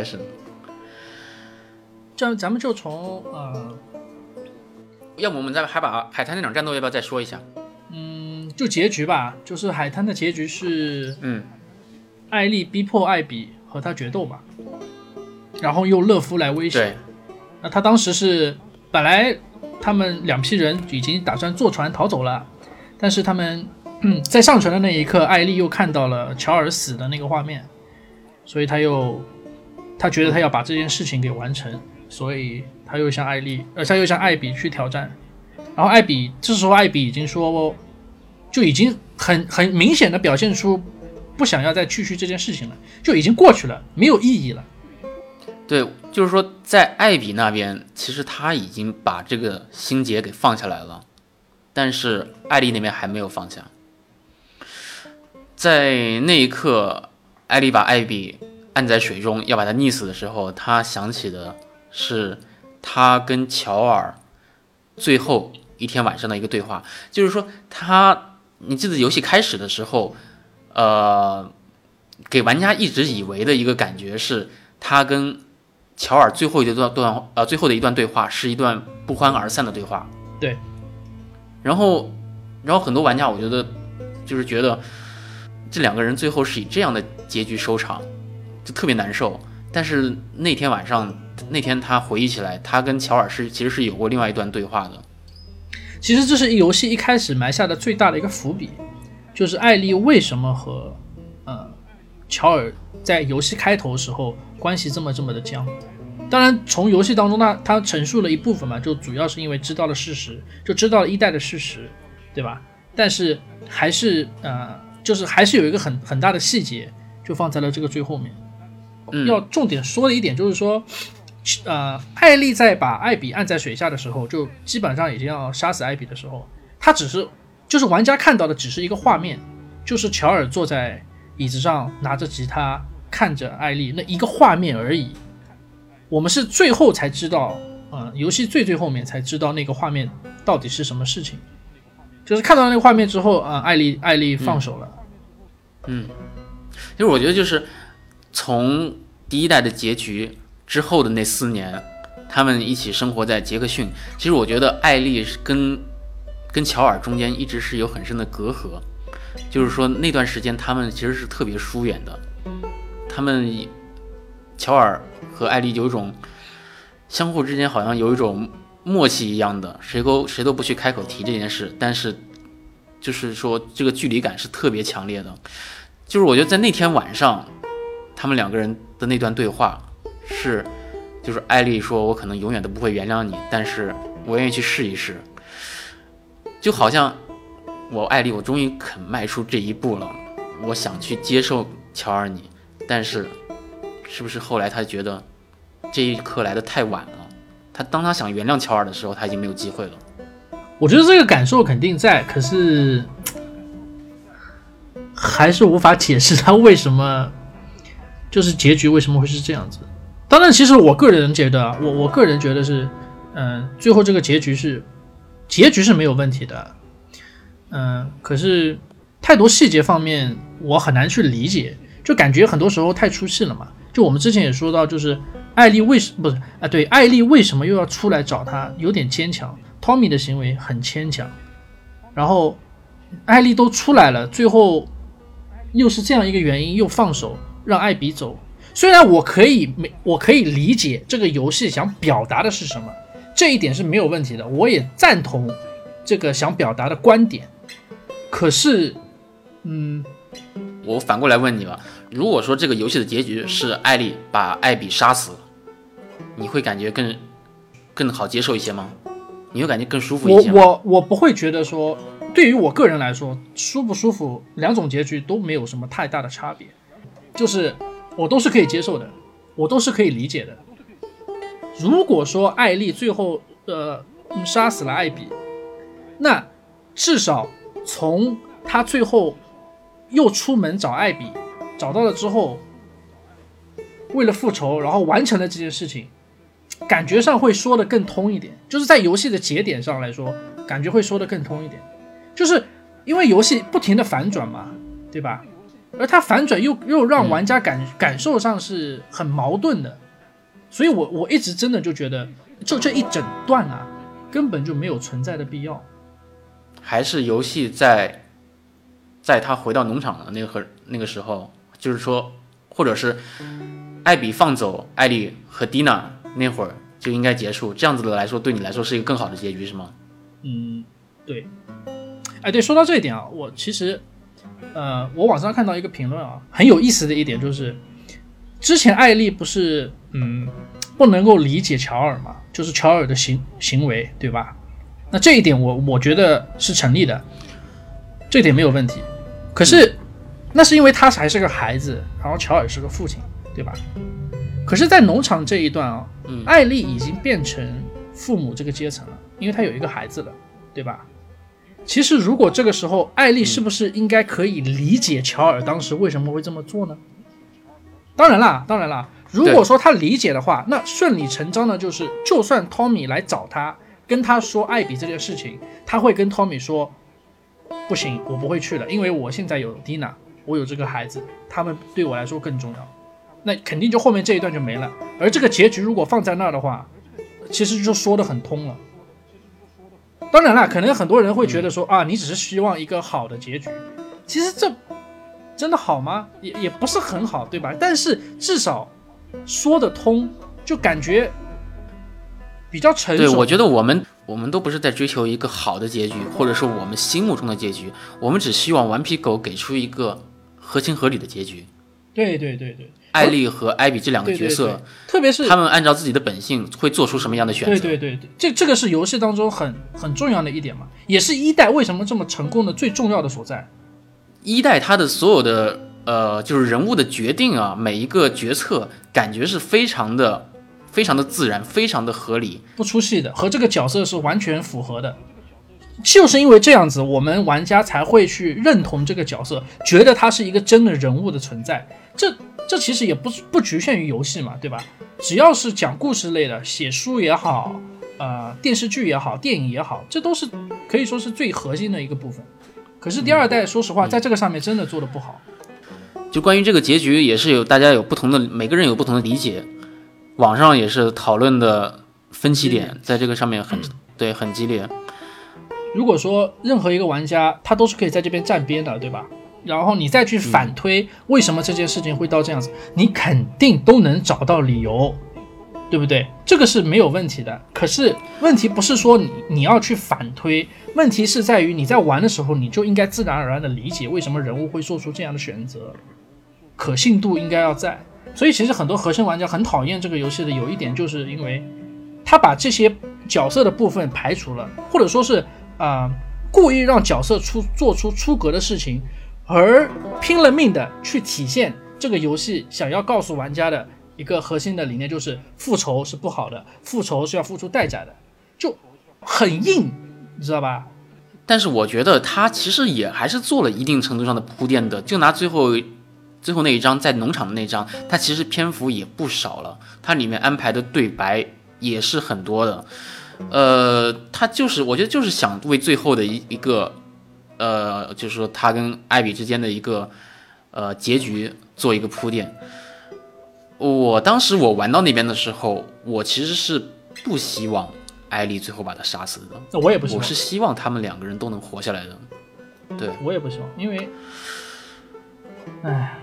开始这样咱们就从呃，要不我们再还把海滩那场战斗要不要再说一下？嗯，就结局吧，就是海滩的结局是嗯，艾丽逼迫艾比和他决斗嘛，然后用勒夫来威胁。那他当时是本来他们两批人已经打算坐船逃走了，但是他们、嗯、在上船的那一刻，艾丽又看到了乔尔死的那个画面，所以他又他觉得他要把这件事情给完成，所以他又向艾丽，呃，他又向艾比去挑战。然后艾比这时候艾比已经说，就已经很很明显的表现出不想要再继续这件事情了，就已经过去了，没有意义了。对，就是说，在艾比那边，其实他已经把这个心结给放下来了，但是艾丽那边还没有放下。在那一刻，艾丽把艾比按在水中，要把他溺死的时候，他想起的是他跟乔尔最后一天晚上的一个对话，就是说他，你记得游戏开始的时候，呃，给玩家一直以为的一个感觉是他跟乔尔最后一段段呃最后的一段对话是一段不欢而散的对话。对。然后，然后很多玩家我觉得就是觉得这两个人最后是以这样的结局收场，特别难受。但是那天晚上，那天他回忆起来，他跟乔尔是其实是有过另外一段对话的。其实这是游戏一开始埋下的最大的一个伏笔，就是艾丽为什么和呃乔尔在游戏开头时候关系这么这么的僵。当然，从游戏当中他他陈述了一部分嘛，就主要是因为知道了事实，就知道了一代的事实，对吧？但是还是呃，就是还是有一个很很大的细节，就放在了这个最后面。嗯，要重点说的一点就是说，呃，艾丽在把艾比按在水下的时候，就基本上已经要杀死艾比的时候，他只是就是玩家看到的只是一个画面，就是乔尔坐在椅子上拿着吉他看着艾丽那一个画面而已。我们是最后才知道，呃，游戏最最后面才知道那个画面到底是什么事情。就是看到那个画面之后，啊、艾丽艾丽放手了。嗯，其实我觉得就是从第一代的结局之后的那四年，他们一起生活在杰克逊。其实我觉得艾丽是跟跟乔尔中间一直是有很深的隔阂，就是说那段时间他们其实是特别疏远的。他们乔尔和艾丽有一种相互之间好像有一种默契一样的，谁都谁都不去开口提这件事，但是就是说这个距离感是特别强烈的。就是我觉得在那天晚上，他们两个人的那段对话是，就是艾丽说：“我可能永远都不会原谅你，但是我愿意去试一试。”就好像我艾丽，我终于肯迈出这一步了，我想去接受乔尔你，但是是不是后来他觉得这一刻来的太晚了？他当他想原谅乔尔的时候，他已经没有机会了。我觉得这个感受肯定在，可是还是无法解释他为什么就是结局为什么会是这样子。当然，其实我个人觉得啊，我我个人觉得是，嗯、最后这个结局是结局是没有问题的，嗯、可是太多细节方面我很难去理解，就感觉很多时候太出戏了嘛。就我们之前也说到，就是艾丽为什不是啊？对，艾丽为什么又要出来找他？有点牵强。Tommy 的行为很牵强，然后艾丽都出来了，最后又是这样一个原因，又放手让艾比走。虽然我可以没，我可以理解这个游戏想表达的是什么，这一点是没有问题的，我也赞同这个想表达的观点。可是，嗯，我反过来问你吧，如果说这个游戏的结局是艾丽把艾比杀死，你会感觉更更好接受一些吗？你会感觉更舒服一些吗？我我不会觉得说，对于我个人来说，舒不舒服两种结局都没有什么太大的差别，就是我都是可以接受的，我都是可以理解的。如果说艾丽最后呃杀死了艾比，那至少从他最后又出门找艾比，找到了之后，为了复仇，然后完成了这件事情，感觉上会说的更通一点。就是在游戏的节点上来说，感觉会说的更通一点。就是因为游戏不停的反转嘛，对吧？而它反转又又让玩家感感受上是很矛盾的，所以我我一直真的就觉得，就这一整段啊，根本就没有存在的必要。还是游戏在，在他回到农场的那个那个时候，就是说，或者是艾比放走艾丽和蒂娜那会儿就应该结束，这样子的来说，对你来说是一个更好的结局，是吗？嗯，对。哎，对，说到这一点啊，我其实，呃，我网上看到一个评论啊，很有意思的一点就是，之前艾丽不是嗯不能够理解乔尔嘛，就是乔尔的行行为，对吧？那这一点我我觉得是成立的，这点没有问题。可是，那是因为他还是个孩子，然后乔尔是个父亲，对吧？可是，在农场这一段啊，艾丽已经变成父母这个阶层了，因为她有一个孩子了，对吧？其实，如果这个时候艾丽是不是应该可以理解乔尔当时为什么会这么做呢？当然啦，当然啦，如果说他理解的话，那顺理成章的就是，就算汤米来找他。跟他说艾比这件事情，他会跟汤米说，不行，我不会去了，因为我现在有蒂娜，我有这个孩子，他们对我来说更重要。那肯定就后面这一段就没了。而这个结局如果放在那儿的话，其实就说得很通了。当然了，可能很多人会觉得说啊，你只是希望一个好的结局，其实这真的好吗？也也不是很好，对吧？但是至少说得通，就感觉。比较成熟。对，我觉得我们我们都不是在追求一个好的结局，或者是我们心目中的结局，我们只希望顽皮狗给出一个合情合理的结局。对对对对，艾丽和艾比这两个角色，特别是他们按照自己的本性会做出什么样的选择？对对对对，这这个是游戏当中很很重要的一点嘛，也是一代为什么这么成功的最重要的所在。一代他的所有的呃，就是人物的决定啊，每一个决策感觉是非常的。非常的自然，非常的合理，不出戏的，和这个角色是完全符合的。就是因为这样子，我们玩家才会去认同这个角色，觉得他是一个真的人物的存在。这这其实也不不局限于游戏嘛，对吧？只要是讲故事类的，写书也好，呃，电视剧也好，电影也好，这都是可以说是最核心的一个部分。可是第二代，说实话，在这个上面真的做的不好。就关于这个结局，也是有大家有不同的，每个人有不同的理解。网上也是讨论的分歧点，在这个上面很对，很激烈。如果说任何一个玩家，他都是可以在这边站边的，对吧？然后你再去反推为什么这件事情会到这样子，你肯定都能找到理由，对不对？这个是没有问题的。可是问题不是说你你要去反推，问题是在于你在玩的时候，你就应该自然而然的理解为什么人物会做出这样的选择，可信度应该要在。所以其实很多核心玩家很讨厌这个游戏的有一点，就是因为他把这些角色的部分排除了，或者说是啊故意让角色出做出出格的事情，而拼了命的去体现这个游戏想要告诉玩家的一个核心的理念，就是复仇是不好的，复仇是要付出代价的，就很硬，你知道吧？但是我觉得他其实也还是做了一定程度上的铺垫的，就拿最后。最后那一章在农场的那章，它其实篇幅也不少了，它里面安排的对白也是很多的，呃，他就是我觉得就是想为最后的一一个，呃，就是说他跟艾比之间的一个呃结局做一个铺垫。我当时我玩到那边的时候，我其实是不希望艾丽最后把他杀死的，那我也不希望，我是希望他们两个人都能活下来的，对我也不希望，因为，哎。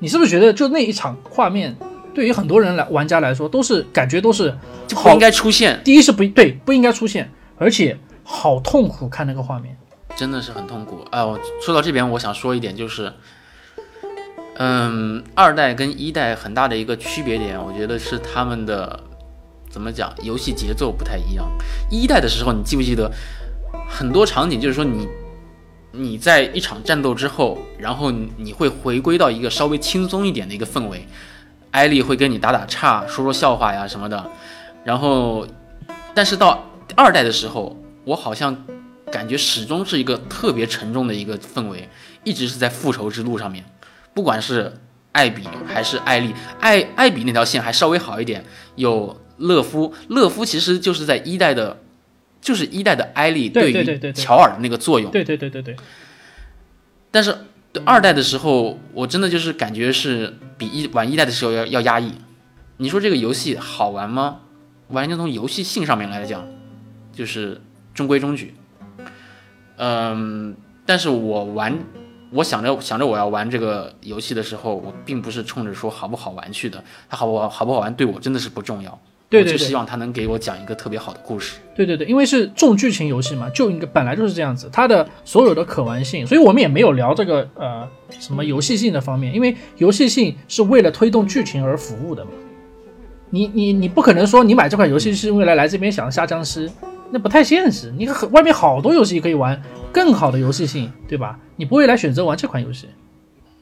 你是不是觉得就那一场画面，对于很多人来玩家来说，都是感觉都是不应该出现。第一是不对，不应该出现，而且好痛苦，看那个画面，真的是很痛苦。哎，我说到这边，我想说一点，就是，嗯，二代跟一代很大的一个区别点，我觉得是他们的怎么讲，游戏节奏不太一样。一代的时候，你记不记得很多场景，就是说你。你在一场战斗之后，然后你会回归到一个稍微轻松一点的一个氛围，艾丽会跟你打打岔，说说笑话呀什么的。然后，但是到二代的时候，我好像感觉始终是一个特别沉重的一个氛围，一直是在复仇之路上面。不管是艾比还是艾丽，艾艾比那条线还稍微好一点，有勒夫，勒夫其实就是在一代的，就是一代的艾丽对于对对对对乔尔的那个作用。对对对对对，但是二代的时候，我真的就是感觉是比一玩一代的时候要要压抑。你说这个游戏好玩吗？完全从游戏性上面来讲，就是中规中矩。嗯，但是我玩，我想着想着我要玩这个游戏的时候，我并不是冲着说好不好玩去的。它好不好好不好玩对我真的是不重要。对对对我就希望它能给我讲一个特别好的故事。对对对，因为是重剧情游戏嘛，就应该本来就是这样子，它的所有的可玩性，所以我们也没有聊这个呃什么游戏性的方面，因为游戏性是为了推动剧情而服务的嘛。你你你不可能说你买这款游戏是为了来这边想杀僵尸，那不太现实。你很外面好多游戏可以玩，更好的游戏性，对吧？你不会来选择玩这款游戏。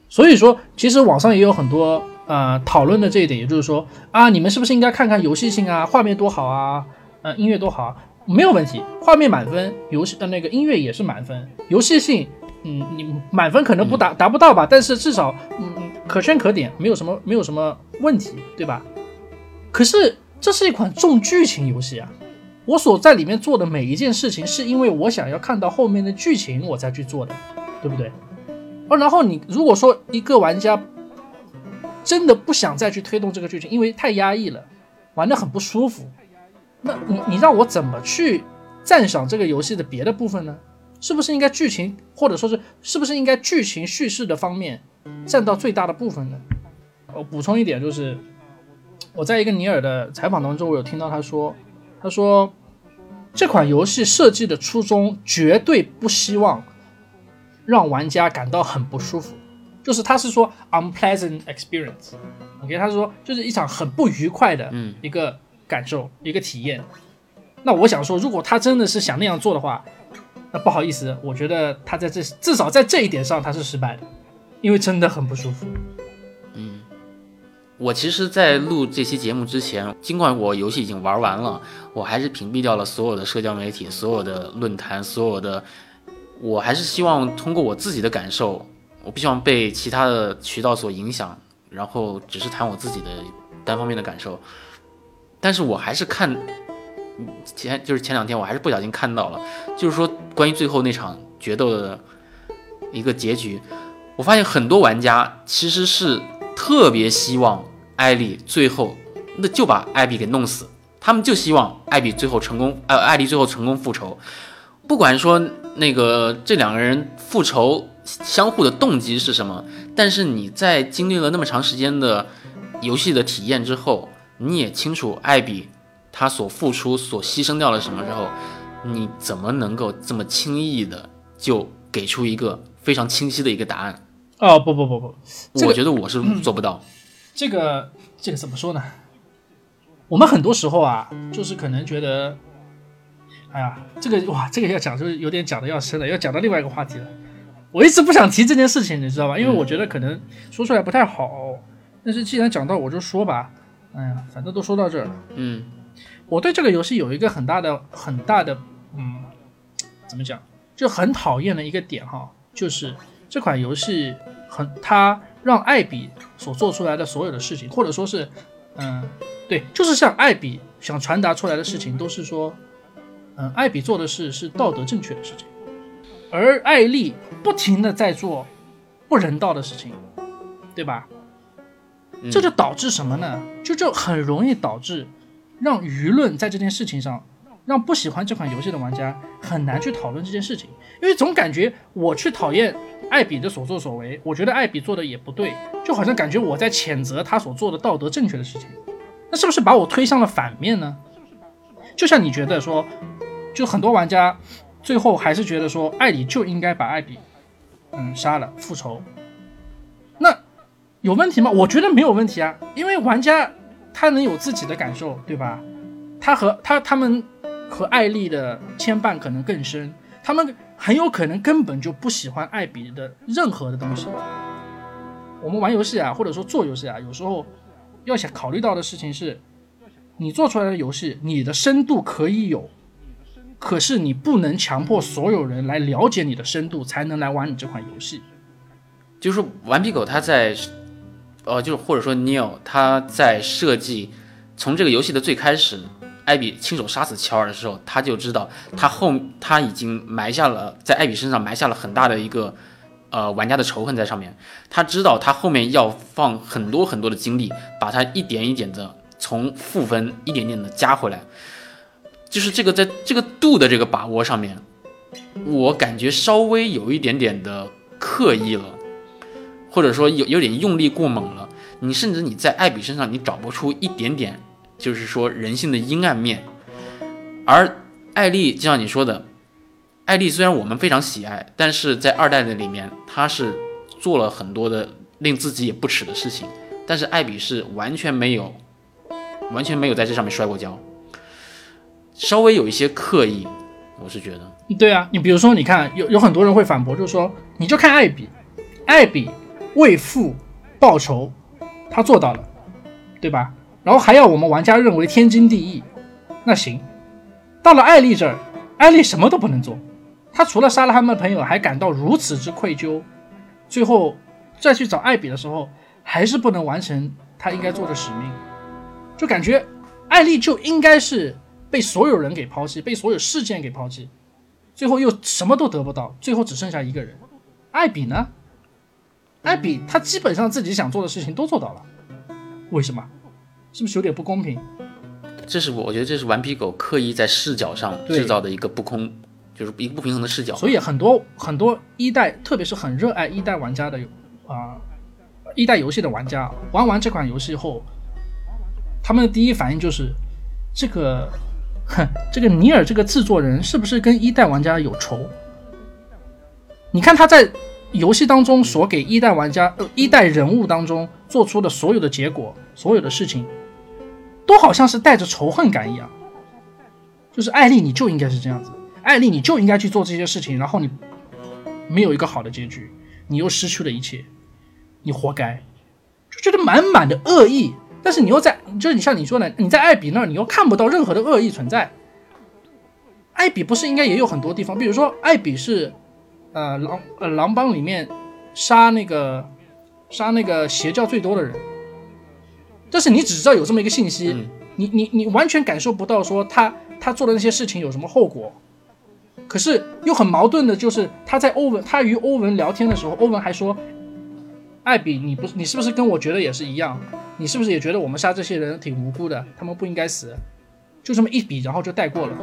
所以说，其实网上也有很多呃讨论的这一点，也就是说啊，你们是不是应该看看游戏性啊，画面多好啊，呃，音乐多好啊？没有问题，画面满分，游戏呃那个音乐也是满分，游戏性，嗯，你满分可能不达达不到吧，但是至少嗯嗯可圈可点，没有什么没有什么问题，对吧？可是这是一款重剧情游戏啊，我所在里面做的每一件事情，是因为我想要看到后面的剧情我才去做的，对不对？哦，然后你如果说一个玩家真的不想再去推动这个剧情，因为太压抑了，玩得很不舒服，那你你让我怎么去赞赏这个游戏的别的部分呢？是不是应该剧情，或者说是是不是应该剧情叙事的方面占到最大的部分呢？我补充一点，就是我在一个尼尔的采访当中，我有听到他说，他说这款游戏设计的初衷绝对不希望让玩家感到很不舒服，就是他是说 unpleasant experience。OK，他是说就是一场很不愉快的嗯一个感受、一个体验。那我想说，如果他真的是想那样做的话，那不好意思，我觉得他在这至少在这一点上他是失败的，因为真的很不舒服。我其实，在录这期节目之前，尽管我游戏已经玩完了，我还是屏蔽掉了所有的社交媒体、所有的论坛、所有的，我还是希望通过我自己的感受，我不希望被其他的渠道所影响，然后只是谈我自己的单方面的感受。但是我还是看前就是前两天，我还是不小心看到了，就是说关于最后那场决斗的一个结局，我发现很多玩家其实是特别希望艾丽最后那就把艾比给弄死，他们就希望艾比最后成功，呃，艾丽最后成功复仇。不管说那个这两个人复仇相互的动机是什么，但是你在经历了那么长时间的游戏的体验之后，你也清楚艾比他所付出、所牺牲掉了什么之后，你怎么能够这么轻易的就给出一个非常清晰的一个答案？哦不不不不，这个我觉得我是做不到。这个这个怎么说呢？我们很多时候啊，就是可能觉得，哎呀，这个哇，这个要讲就是有点讲的要深了，要讲到另外一个话题了。我一直不想提这件事情，你知道吧？因为我觉得可能说出来不太好。但是既然讲到，我就说吧。哎呀，反正都说到这儿了。嗯我对这个游戏有一个很大的、很大的，嗯，怎么讲，就很讨厌的一个点哈，就是这款游戏很，它让艾比所做出来的所有的事情，或者说是，嗯，对，就是像艾比想传达出来的事情，都是说，嗯，艾比做的事是道德正确的事情，而艾丽不停的在做不人道的事情，对吧？嗯这就导致什么呢？就就很容易导致让舆论在这件事情上，让不喜欢这款游戏的玩家很难去讨论这件事情，因为总感觉我去讨厌艾比的所作所为，我觉得艾比做的也不对，就好像感觉我在谴责他所做的道德正确的事情，那是不是把我推向了反面呢？就像你觉得说，就很多玩家最后还是觉得说，艾里就应该把艾比，嗯，杀了复仇，那有问题吗？我觉得没有问题啊，因为玩家他能有自己的感受，对吧？他和他他们和艾丽的牵绊可能更深，他们很有可能根本就不喜欢艾比的任何的东西。我们玩游戏啊，或者说做游戏啊，有时候要想考虑到的事情是，你做出来的游戏，你的深度可以有，可是你不能强迫所有人来了解你的深度，才能来玩你这款游戏。就是顽皮狗它在，呃，就是或者说 Neil 他在设计从这个游戏的最开始，艾比亲手杀死乔尔的时候，他就知道他后他已经埋下了在艾比身上埋下了很大的一个呃玩家的仇恨在上面。他知道他后面要放很多很多的精力，把他一点一点的从负分一点点的加回来。就是这个在这个度的这个把握上面，我感觉稍微有一点点的刻意了。或者说有有点用力过猛了，你甚至你在艾比身上你找不出一点点，就是说人性的阴暗面。而艾丽就像你说的，艾丽虽然我们非常喜爱，但是在二代的里面，她是做了很多的令自己也不耻的事情，但是艾比是完全没有，完全没有在这上面摔过跤，稍微有一些刻意，我是觉得。对啊，你比如说，你看有有很多人会反驳，就是说，你就看艾比，艾比。为父报仇，他做到了，对吧？然后还要我们玩家认为天经地义，那行。到了艾丽这儿，艾丽什么都不能做，她除了杀了他们的朋友，还感到如此之愧疚。最后再去找艾比的时候，还是不能完成他应该做的使命，就感觉艾丽就应该是被所有人给抛弃，被所有事件给抛弃，最后又什么都得不到，最后只剩下一个人。艾比呢？艾比他基本上自己想做的事情都做到了，为什么？是不是有点不公平？这是我我觉得这是顽皮狗刻意在视角上制造的一个不公，就是一个不平衡的视角。所以很多很多一代，特别是很热爱一代玩家的啊，一代游戏的玩家，玩完这款游戏后，他们的第一反应就是这个，哼，这个尼尔这个制作人是不是跟一代玩家有仇？你看他在。游戏当中所给一代玩家、呃一代人物当中做出的所有的结果、所有的事情，都好像是带着仇恨感一样。就是艾丽，你就应该是这样子，艾丽，你就应该去做这些事情，然后你没有一个好的结局，你又失去了一切，你活该，就觉得满满的恶意。但是你又在，就是你像你说的，你在艾比那儿，你又看不到任何的恶意存在。艾比不是应该也有很多地方，比如说艾比是。呃，狼呃狼帮里面杀那个杀那个邪教最多的人，但是你只知道有这么一个信息，你你你完全感受不到说他他做的那些事情有什么后果。可是又很矛盾的就是他在欧文他与欧文聊天的时候，欧文还说，艾比你不你是不是跟我觉得也是一样？你是不是也觉得我们杀这些人挺无辜的？他们不应该死？就这么一笔，然后就带过了，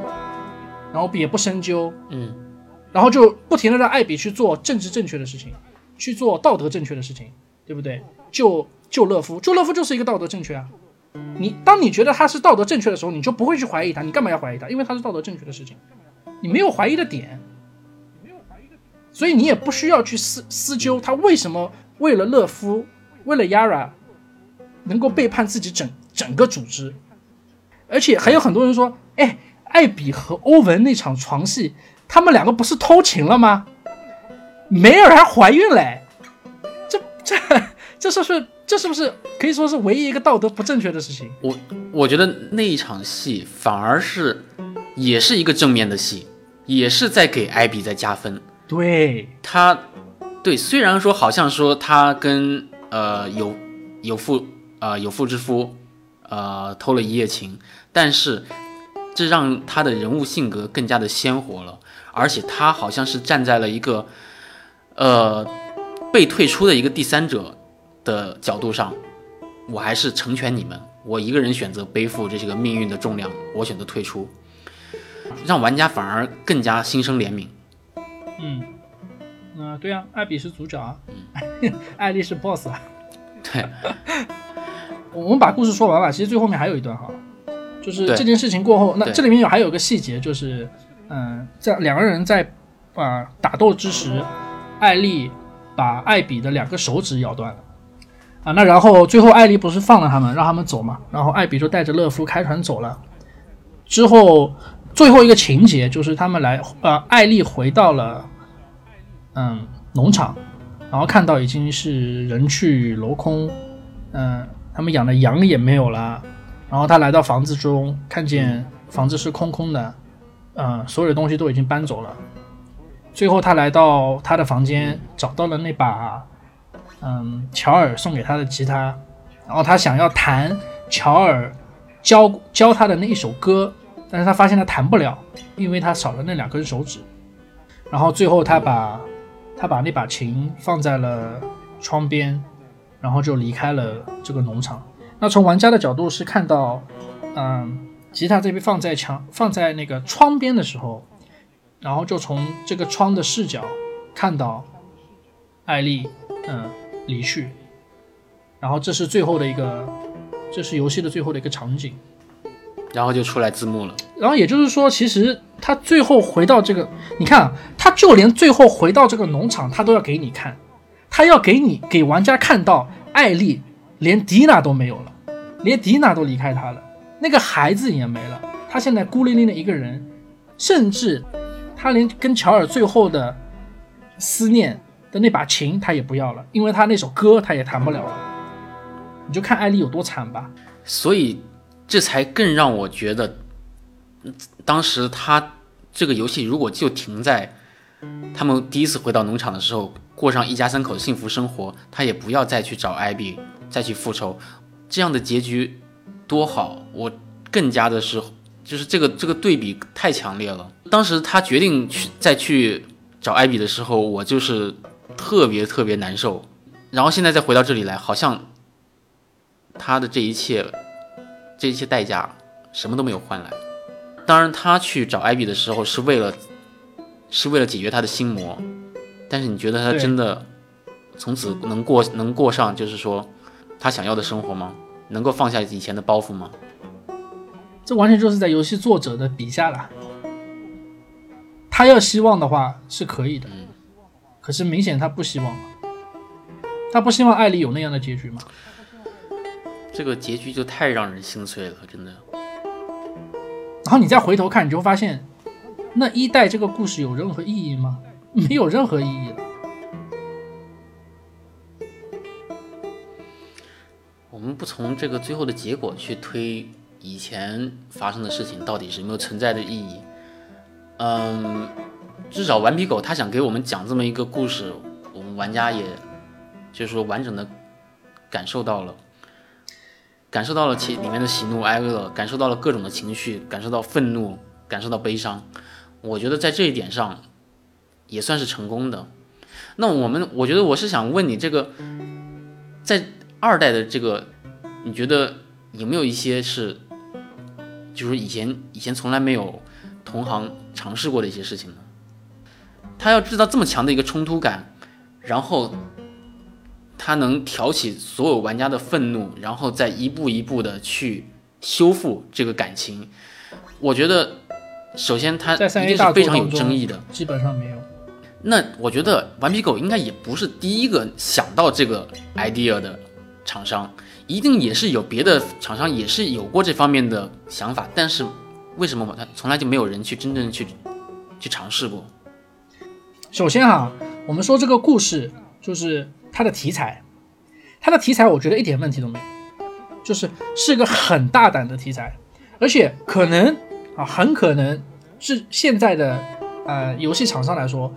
然后也不深究，嗯。然后就不停的让艾比去做政治正确的事情，去做道德正确的事情，对不对？救救勒夫，救勒夫就是一个道德正确啊。你当你觉得他是道德正确的时候，你就不会去怀疑他。你干嘛要怀疑他？因为他是道德正确的事情，你没有怀疑的点，所以你也不需要去思思究他为什么为了勒夫，为了 Yara 能够背叛自己整整个组织。而且还有很多人说，哎，艾比和欧文那场床戏。他们两个不是偷情了吗？梅尔还怀孕嘞，这这这是不是这是不是可以说是唯一一个道德不正确的事情？我我觉得那一场戏反而是也是一个正面的戏，也是在给艾比在加分。对他，对，虽然说好像说他跟呃有有妇呃有妇之夫呃偷了一夜情，但是这让他的人物性格更加的鲜活了。而且他好像是站在了一个，呃，被退出的一个第三者的角度上，我还是成全你们，我一个人选择背负这些个命运的重量，我选择退出，让玩家反而更加心生怜悯。嗯，啊，对啊，艾比是组长啊，艾丽是 boss 啊。对，我们把故事说完了，其实最后面还有一段哈，就是这件事情过后，那这里面有还有个细节就是。嗯，在两个人在啊打斗之时，艾丽把艾比的两个手指咬断了啊。那然后最后艾丽不是放了他们，让他们走嘛？然后艾比就带着勒夫开船走了。之后最后一个情节就是他们来呃，艾丽回到了嗯农场，然后看到已经是人去楼空，嗯，他们养的羊也没有了。然后他来到房子中，看见房子是空空的。嗯，所有的东西都已经搬走了。最后，他来到他的房间，找到了那把，嗯，乔尔送给他的吉他，然后他想要弹乔尔教教他的那一首歌，但是他发现他弹不了，因为他少了那两根手指。然后最后，他把他把那把琴放在了窗边，然后就离开了这个农场。那从玩家的角度是看到，嗯，吉他这边放在墙放在那个窗边的时候。然后就从这个窗的视角看到艾丽，嗯，离去。然后这是最后的一个，这是游戏的最后的一个场景。然后就出来字幕了。然后也就是说，其实他最后回到这个，你看啊，他就连最后回到这个农场，他都要给你看，他要给你给玩家看到艾丽连迪娜都没有了，连迪娜都离开他了，那个孩子也没了，他现在孤零零的一个人，甚至。他连跟乔尔最后的思念的那把琴他也不要了，因为他那首歌他也弹不了了。你就看艾丽有多惨吧。所以这才更让我觉得，当时他这个游戏如果就停在他们第一次回到农场的时候，过上一家三口的幸福生活，他也不要再去找艾比再去复仇，这样的结局多好。我更加的是。就是这个这个对比太强烈了。当时他决定去再去找艾比的时候，我就是特别特别难受。然后现在再回到这里来，好像他的这一切，这一切代价什么都没有换来。当然，他去找艾比的时候是为了是为了解决他的心魔，但是你觉得他真的从此能过能过上就是说他想要的生活吗？能够放下以前的包袱吗？这完全就是在游戏作者的笔下了。他要希望的话是可以的，可是明显他不希望。他不希望艾丽有那样的结局吗？这个结局就太让人心碎了，真的。然后你再回头看，你就会发现，那一代这个故事有任何意义吗？没有任何意义了。我们不从这个最后的结果去推。以前发生的事情到底是没有存在的意义？嗯，至少顽皮狗他想给我们讲这么一个故事，我们玩家也就是说完整的感受到了，感受到了其里面的喜怒哀乐，感受到了各种的情绪，感受到愤怒，感受到悲伤。我觉得在这一点上也算是成功的。那我们，我觉得我是想问你，这个在二代的这个，你觉得有没有一些是？就是以前以前从来没有同行尝试过的一些事情呢。他要制造这么强的一个冲突感，然后他能挑起所有玩家的愤怒，然后再一步一步的去修复这个感情。我觉得，首先他一定是非常有争议的，基本上没有。那我觉得顽皮狗应该也不是第一个想到这个 idea 的厂商。一定也是有别的厂商也是有过这方面的想法，但是为什么他从来就没有人去真正去去尝试过？首先哈，我们说这个故事就是它的题材，它的题材我觉得一点问题都没有，就是是个很大胆的题材，而且可能啊很可能是现在的呃游戏厂商来说，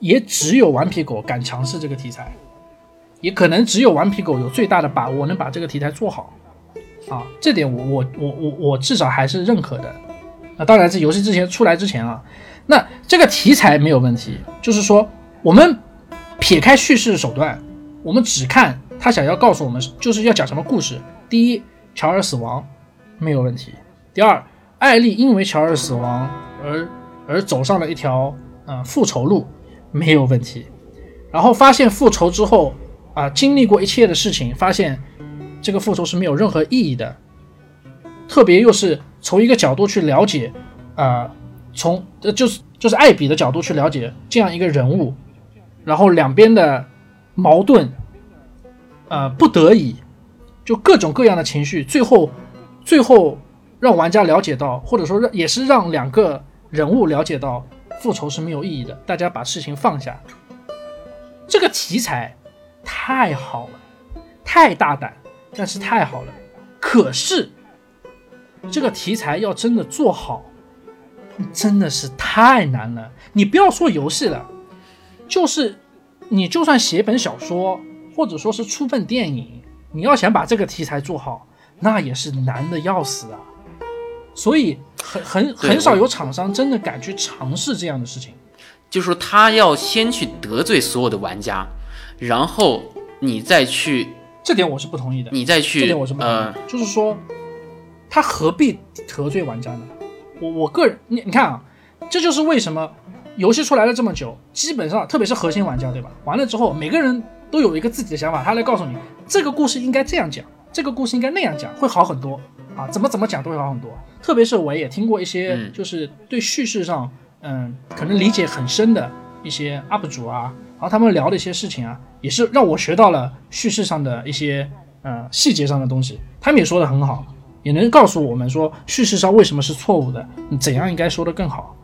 也只有顽皮狗敢尝试这个题材。也可能只有顽皮狗有最大的把握能把这个题材做好，啊，这点我我我我我至少还是认可的。那当然，这游戏之前出来之前啊，那这个题材没有问题，就是说我们撇开叙事手段，我们只看他想要告诉我们就是要讲什么故事。第一，乔尔死亡没有问题；第二，艾丽因为乔尔死亡而而走上了一条呃复仇路没有问题。然后发现复仇之后。啊，经历过一切的事情，发现这个复仇是没有任何意义的。特别又是从一个角度去了解，啊，从呃就是就是艾比的角度去了解这样一个人物，然后两边的矛盾，呃，不得已，就各种各样的情绪，最后最后让玩家了解到，或者说让也是让两个人物了解到复仇是没有意义的，大家把事情放下。这个题材。太好了，太大胆，但是太好了。可是，这个题材要真的做好，真的是太难了。你不要说游戏了，就是你就算写本小说，或者说是出份电影，你要想把这个题材做好，那也是难的要死啊。所以很很很少有厂商真的敢去尝试这样的事情。就是说他要先去得罪所有的玩家，然后你再去，这点我是不同意的。你再去这点我是不同意的。呃，就是说，他何必得罪玩家呢？我我个人，你你看啊，这就是为什么游戏出来了这么久，基本上特别是核心玩家，对吧？完了之后，每个人都有一个自己的想法，他来告诉你这个故事应该这样讲，这个故事应该那样讲，会好很多啊，怎么怎么讲都会好很多。特别是我也听过一些，嗯就是对叙事上，嗯，可能理解很深的一些 UP 主啊，然后他们聊的一些事情啊，也是让我学到了叙事上的一些呃细节上的东西。他们也说的很好，也能告诉我们说叙事上为什么是错误的，你怎样应该说的更好。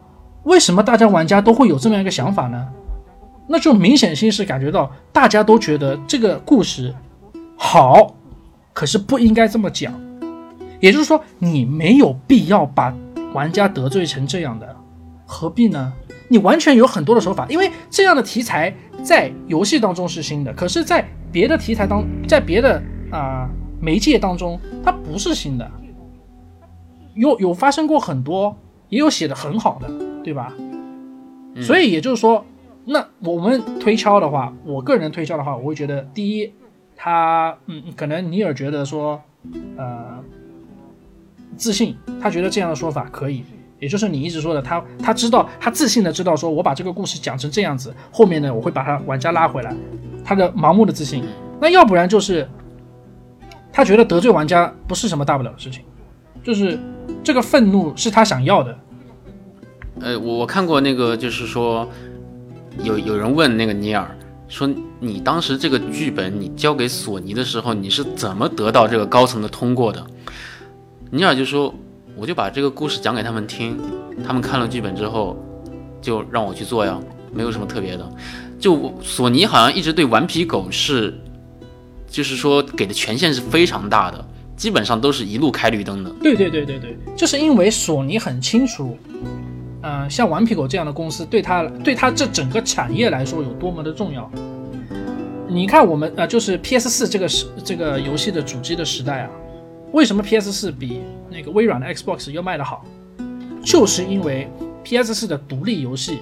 为什么大家玩家都会有这么样一个想法呢？那就明显性是感觉到大家都觉得这个故事好，可是不应该这么讲。也就是说，你没有必要把玩家得罪成这样的，何必呢？你完全有很多的手法，因为这样的题材在游戏当中是新的，可是，在别的题材当，在别的啊、媒介当中，它不是新的，有有发生过很多，也有写的很好的，对吧？嗯。所以也就是说，那我们推敲的话，我个人推敲的话，我会觉得，第一，他嗯，可能尼尔觉得说，呃，自信，他觉得这样的说法可以，也就是你一直说的，他他知道，他自信的知道说，我把这个故事讲成这样子，后面呢，我会把他玩家拉回来，他的盲目的自信。那要不然就是，他觉得得罪玩家不是什么大不了的事情，就是这个愤怒是他想要的，呃，我我看过那个，就是说，有有人问那个尼尔说，你当时这个剧本你交给索尼的时候，你是怎么得到这个高层的通过的？尼尔就说，我就把这个故事讲给他们听，他们看了剧本之后，就让我去做呀，没有什么特别的。就索尼好像一直对顽皮狗是，就是说给的权限是非常大的，基本上都是一路开绿灯的。对对对对对，就是因为索尼很清楚，呃，像顽皮狗这样的公司对它对它这整个产业来说有多么的重要。你看我们呃，就是 PS 四这个时这个游戏的主机的时代啊，为什么 PS 四比那个微软的 Xbox 要卖得好？就是因为 PS 四的独立游戏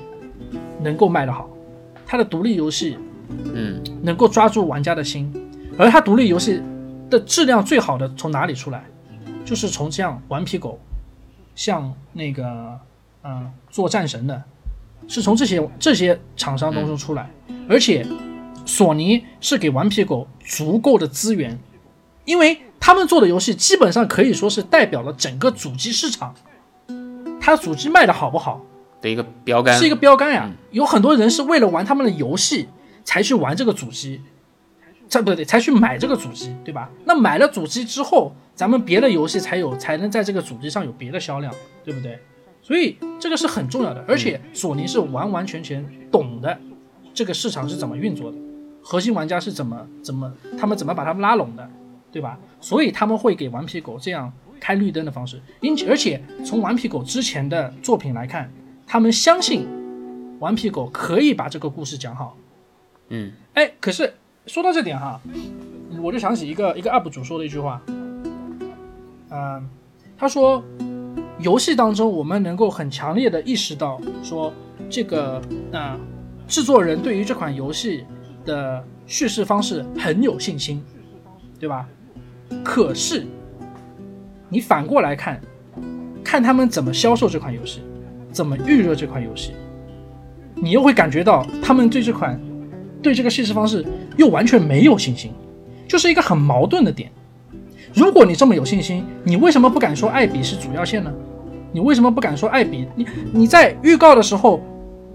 能够卖得好，它的独立游戏嗯，能够抓住玩家的心，而它独立游戏的质量最好的从哪里出来？就是从像顽皮狗，像那个嗯、呃做战神的，是从这些这些厂商当中出来，而且索尼是给顽皮狗足够的资源，因为他们做的游戏基本上可以说是代表了整个主机市场，它主机卖的好不好，的一个标杆。是一个标杆呀。嗯。有很多人是为了玩他们的游戏才去玩这个主机，才不对，才去买这个主机，对吧？那买了主机之后，咱们别的游戏才有才能在这个主机上有别的销量，对不对？所以这个是很重要的，而且索尼是完完全全懂的这个市场是怎么运作的，核心玩家是怎么怎么他们怎么把他们拉拢的，对吧？所以他们会给顽皮狗这样开绿灯的方式，因而且从顽皮狗之前的作品来看，他们相信顽皮狗可以把这个故事讲好。嗯，哎，可是说到这点哈，我就想起一个一个 UP 主说的一句话，嗯、他说，游戏当中我们能够很强烈的意识到说这个啊、制作人对于这款游戏的叙事方式很有信心，对吧？可是你反过来看，看他们怎么销售这款游戏，怎么预热这款游戏，你又会感觉到他们对这款对这个叙事方式又完全没有信心，就是一个很矛盾的点。如果你这么有信心，你为什么不敢说艾比是主要线呢？你为什么不敢说艾比？你你在预告的时候，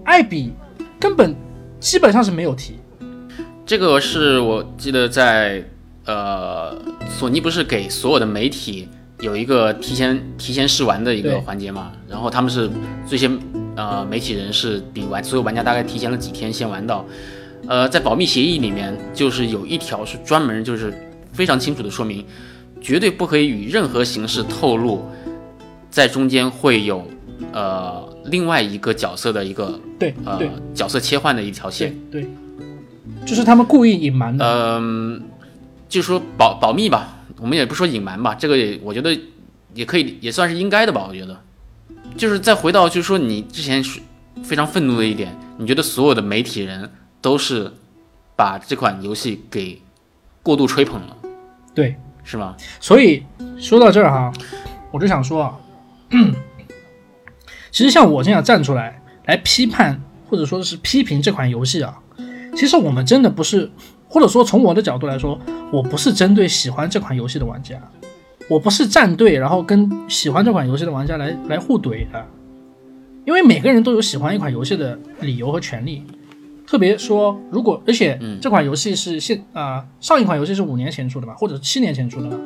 艾比根本基本上是没有提。这个是我记得在呃，索尼不是给所有的媒体有一个提前提前试玩的一个环节嘛？然后他们是最先呃媒体人是比玩所有玩家大概提前了几天先玩到。呃，在保密协议里面，就是有一条是专门就是非常清楚的说明，绝对不可以以任何形式透露，在中间会有呃另外一个角色的一个对呃对角色切换的一条线对。对，就是他们故意隐瞒的。嗯，就说保保密吧，我们也不说隐瞒吧，这个也我觉得也可以，也算是应该的吧。我觉得，就是再回到，就是说你之前是非常愤怒的一点，你觉得所有的媒体人都是把这款游戏给过度吹捧了，对，是吗？所以说到这儿哈，我就想说啊，其实像我这样站出来来批判或者说是批评这款游戏啊，其实我们真的不是，或者说从我的角度来说，我不是针对喜欢这款游戏的玩家，我不是站队然后跟喜欢这款游戏的玩家来来互怼的，因为每个人都有喜欢一款游戏的理由和权利。特别说，如果而且这款游戏是现啊、上一款游戏是五年前出的吧，或者是七年前出的吧，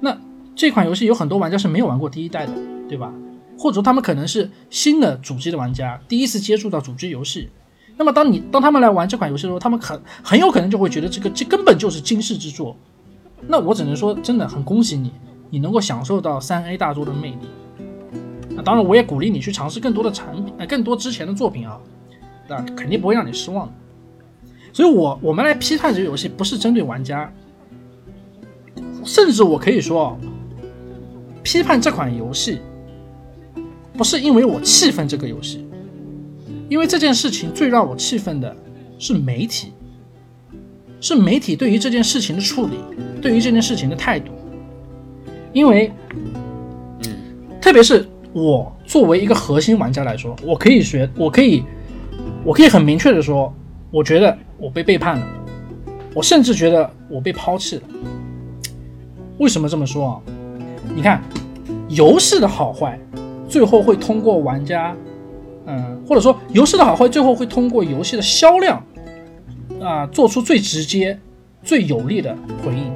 那这款游戏有很多玩家是没有玩过第一代的，对吧？或者说他们可能是新的主机的玩家，第一次接触到主机游戏。那么当你当他们来玩这款游戏的时候，他们很很有可能就会觉得这个这根本就是惊世之作。那我只能说，真的很恭喜你，你能够享受到三 A 大作的魅力。那当然，我也鼓励你去尝试更多的产品，呃，更多之前的作品啊，那肯定不会让你失望的。所以我我们来批判这个游戏，不是针对玩家，甚至我可以说，批判这款游戏，不是因为我气愤这个游戏，因为这件事情最让我气愤的是媒体，是媒体对于这件事情的处理，对于这件事情的态度。因为，嗯，特别是我作为一个核心玩家来说，我可以学，我可以，我可以很明确的说，我觉得我被背叛了，我甚至觉得我被抛弃了。为什么这么说啊？你看，游戏的好坏，最后会通过玩家，嗯，或者说游戏的好坏，最后会通过游戏的销量，啊，做出最直接、最有力的回应。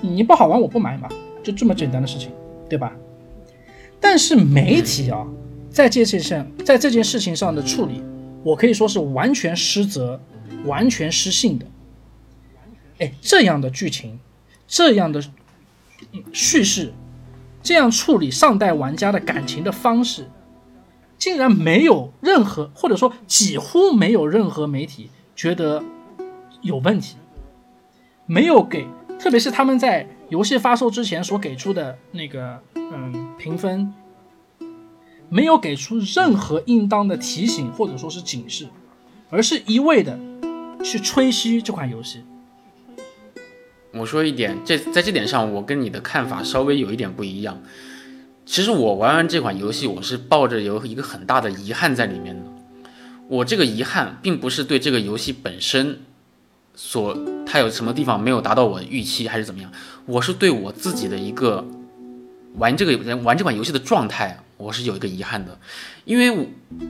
你不好玩，我不买嘛，就这么简单的事情，对吧？但是媒体啊，在这件事，在这件事情上的处理，我可以说是完全失责、完全失信的。哎，这样的剧情，这样的叙事，这样处理上代玩家的感情的方式，竟然没有任何，或者说几乎没有任何媒体觉得有问题，没有给，特别是他们在游戏发售之前所给出的那个嗯评分，没有给出任何应当的提醒或者说是警示，而是一味的去吹嘘这款游戏。我说一点，这在这点上，我跟你的看法稍微有一点不一样。其实我玩完这款游戏，我是抱着有一个很大的遗憾在里面的。我这个遗憾并不是对这个游戏本身所它有什么地方没有达到我的预期，还是怎么样，我是对我自己的一个玩这个玩这款游戏的状态，我是有一个遗憾的。因为我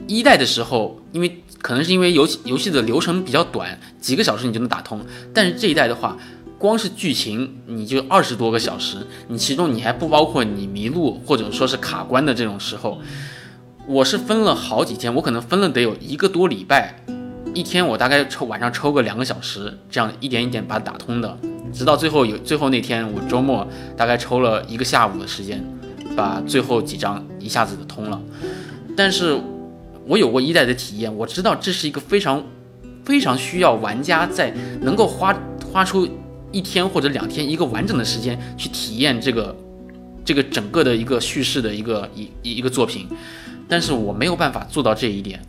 一代的时候，因为可能是因为游戏游戏的流程比较短，几个小时你就能打通，但是这一代的话。光是剧情你就二十多个小时，你其中你还不包括你迷路或者说是卡关的这种时候，我是分了好几天，我可能分了得有一个多礼拜，一天我大概抽晚上抽个两个小时，这样一点一点把它打通的，直到最后有最后那天我周末大概抽了一个下午的时间，把最后几章一下子的通了。但是我有过一代的体验，我知道这是一个非常非常需要玩家在能够花花出。一天或者两天，一个完整的时间去体验这个，这个整个的一个叙事的一个一一个作品，但是我没有办法做到这一点。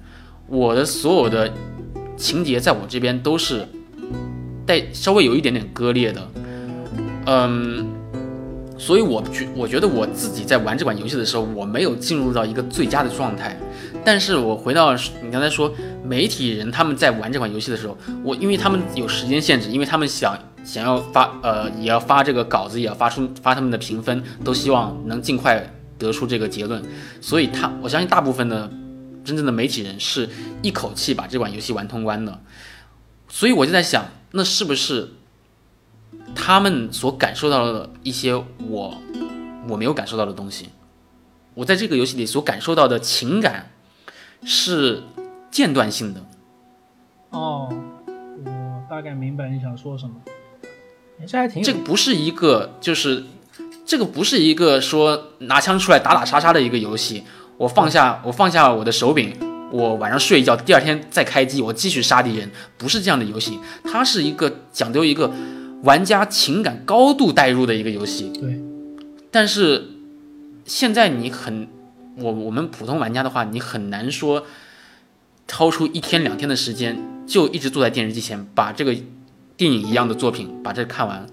我的所有的情节在我这边都是带稍微有一点点割裂的，嗯，所以我觉我觉得我自己在玩这款游戏的时候，我没有进入到一个最佳的状态。但是我回到你刚才说媒体人他们在玩这款游戏的时候，我因为他们有时间限制，因为他们想。想要发呃，也要发这个稿子，也要发出发他们的评分，都希望能尽快得出这个结论。所以他，我相信大部分的真正的媒体人是一口气把这款游戏玩通关的。所以我就在想，那是不是他们所感受到的一些我我没有感受到的东西？我在这个游戏里所感受到的情感是间断性的。哦，我大概明白你想说什么。这还挺这个不是一个，就是这个不是一个说拿枪出来打打杀杀的一个游戏。我放下我放下我的手柄，我晚上睡一觉，第二天再开机，我继续杀敌人，不是这样的游戏，它是一个讲究一个玩家情感高度代入的一个游戏。对，但是现在你很，我我们普通玩家的话，你很难说掏出一天两天的时间，就一直坐在电视机前，把这个电影一样的作品把这看完。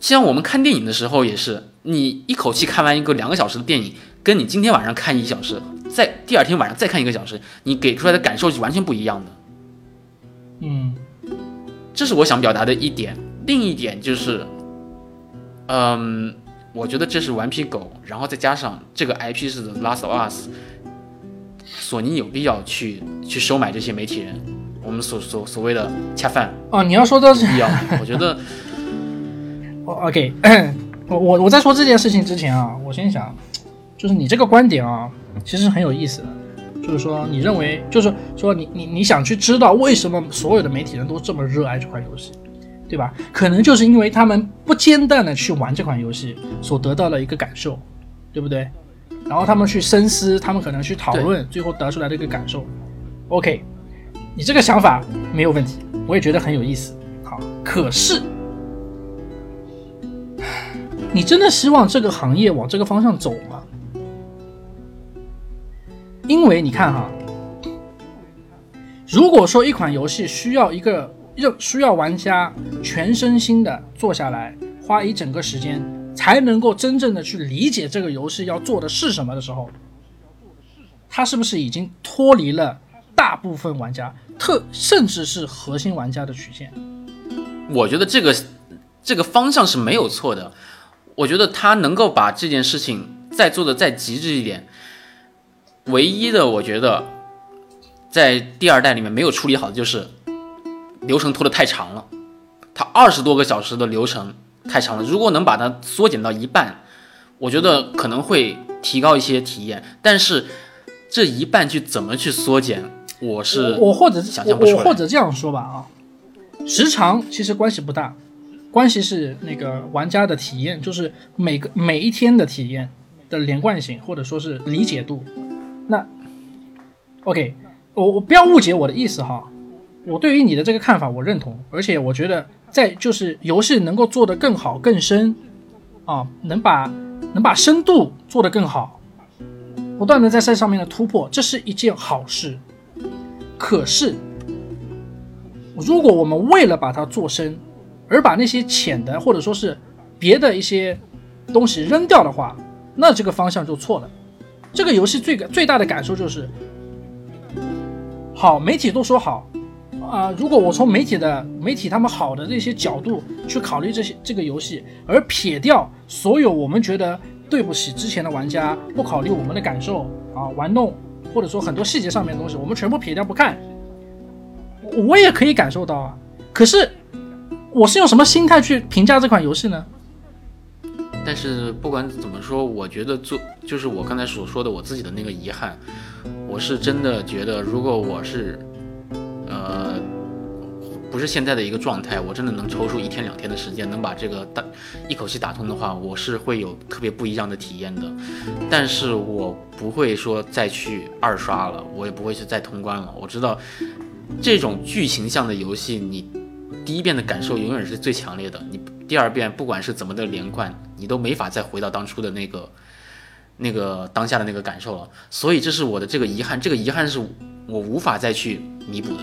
像我们看电影的时候也是，你一口气看完一个两个小时的电影，跟你今天晚上看一小时，在第二天晚上再看一个小时，你给出来的感受是完全不一样的。嗯，这是我想表达的一点。另一点就是，嗯，我觉得这是顽皮狗，然后再加上这个 IP 是 The Last of Us，索尼有必要去去收买这些媒体人，我们所所所谓的恰饭哦，你要说到这必要，我觉得哦，OK，我我我在说这件事情之前啊，我先想，就是你这个观点啊，其实很有意思的，就是说你认为，就是说你你你想去知道为什么所有的媒体人都这么热爱这款游戏，对吧？可能就是因为他们不间断的去玩这款游戏所得到的一个感受，对不对？然后他们去深思，他们可能去讨论，最后得出来的一个感受。OK，你这个想法没有问题，我也觉得很有意思。好，可是。你真的希望这个行业往这个方向走吗？因为你看哈，如果说一款游戏需要一个要需要玩家全身心的坐下来，花一整个时间，才能够真正的去理解这个游戏要做的是什么的时候，它是不是已经脱离了大部分玩家，特甚至是核心玩家的曲线？我觉得这个这个方向是没有错的。我觉得他能够把这件事情再做的再极致一点，唯一的我觉得在第二代里面没有处理好的就是流程拖得太长了，它二十多个小时的流程太长了。如果能把它缩减到一半，我觉得可能会提高一些体验。但是这一半去怎么去缩减，我是我或者想象不出来我或者这样说吧啊，时长其实关系不大。关系是那个玩家的体验，就是每个每一天的体验的连贯性，或者说是理解度。那 OK，我我不要误解我的意思哈，我对于你的这个看法我认同，而且我觉得在就是游戏能够做得更好更深啊，能把能把深度做得更好，不断的在赛上面的突破，这是一件好事。可是，如果我们为了把它做深，而把那些浅的或者说是别的一些东西扔掉的话，那这个方向就错了。这个游戏最最大的感受就是，好，媒体都说好啊、如果我从媒体的媒体他们好的这些角度去考虑这些这个游戏，而撇掉所有我们觉得对不起之前的玩家，不考虑我们的感受啊，玩弄或者说很多细节上面的东西，我们全部撇掉不看，我也可以感受到啊。可是。我是用什么心态去评价这款游戏呢？但是不管怎么说，我觉得做就是我刚才所说的我自己的那个遗憾，我是真的觉得，如果我是，呃，不是现在的一个状态，我真的能抽出一天两天的时间，能把这个打一口气打通的话，我是会有特别不一样的体验的。但是我不会说再去二刷了，我也不会去再通关了。我知道这种剧情向的游戏，你。第一遍的感受永远是最强烈的，你第二遍不管是怎么的连贯，你都没法再回到当初的那个、那个当下的那个感受了。所以这是我的这个遗憾，这个遗憾是我无法再去弥补的。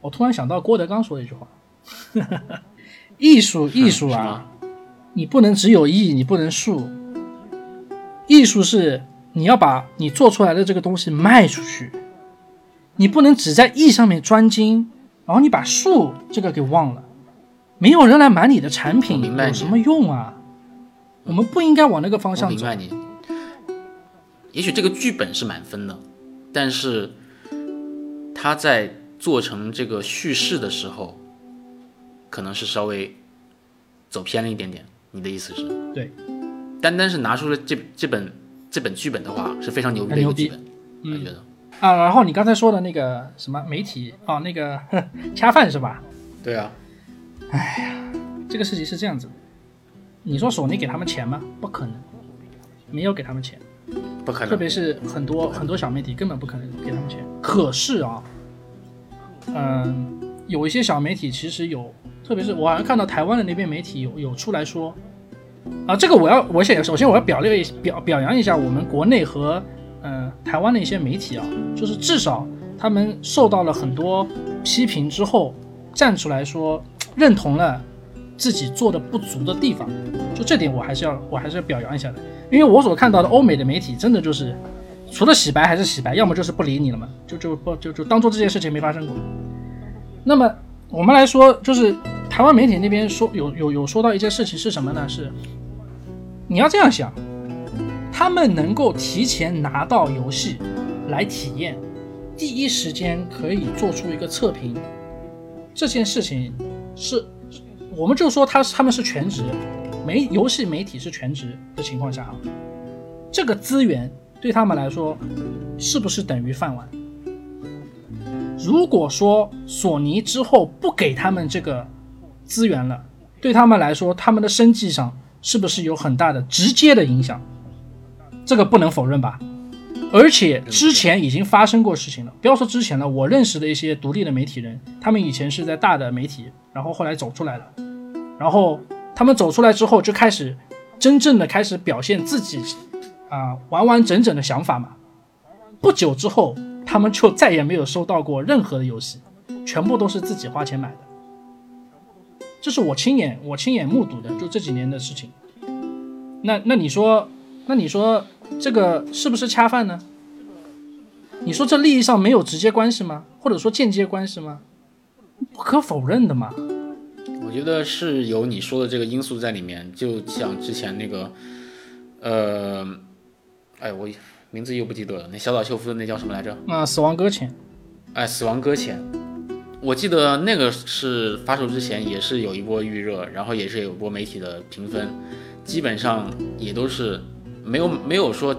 我突然想到郭德纲说的一句话：“艺术，艺术啊，你不能只有艺，你不能术。艺术是你要把你做出来的这个东西卖出去，你不能只在艺上面专精。”然后你把术这个给忘了，没有人来买你的产品，有什么用啊？我们不应该往那个方向走。明白你。也许这个剧本是满分的，但是他在做成这个叙事的时候，可能是稍微走偏了一点点。你的意思是？对。单单是拿出了这这本这本剧本的话，是非常牛逼的一个剧本，我觉得。啊，然后你刚才说的那个什么媒体啊，那个 恰饭是吧？对啊。哎呀，这个事情是这样子的，你说索尼给他们钱吗？不可能。没有给他们钱，不可能。特别是很多很多小媒体根本不可能给他们钱。可是啊，嗯，有一些小媒体其实有，特别是我好像看到台湾的那边媒体有有出来说，啊，这个我要我先首先我要表列表表扬一下我们国内和嗯台湾的一些媒体啊，就是至少他们受到了很多批评之后，站出来说认同了自己做的不足的地方，就这点我还是要我还是要表扬一下的。因为我所看到的欧美的媒体，真的就是除了洗白还是洗白，要么就是不理你了嘛，就就不就就当做这件事情没发生过。那么我们来说，就是台湾媒体那边说有有有说到一件事情是什么呢？是你要这样想，他们能够提前拿到游戏来体验，第一时间可以做出一个测评，这件事情是，我们就说他他们是全职。媒游戏媒体是全职的情况下啊，这个资源对他们来说是不是等于饭碗？如果说索尼之后不给他们这个资源了，对他们来说，他们的生计上是不是有很大的直接的影响？这个不能否认吧？而且之前已经发生过事情了，不要说之前了，我认识的一些独立的媒体人，他们以前是在大的媒体，然后后来走出来了，然后。他们走出来之后，就开始真正的开始表现自己啊完完整整的想法嘛。不久之后，他们就再也没有收到过任何的游戏，全部都是自己花钱买的。这是我亲眼我亲眼目睹的，就这几年的事情。那那你说，那你说这个是不是恰饭呢？你说这利益上没有直接关系吗？或者说间接关系吗？不可否认的嘛。我觉得是有你说的这个因素在里面，就像之前那个，呃，哎，我名字又不记得了，那小岛秀夫的那叫什么来着？啊，死亡搁浅。哎，死亡搁浅，我记得那个是发售之前也是有一波预热，然后也是有波媒体的评分，基本上也都是没有没有说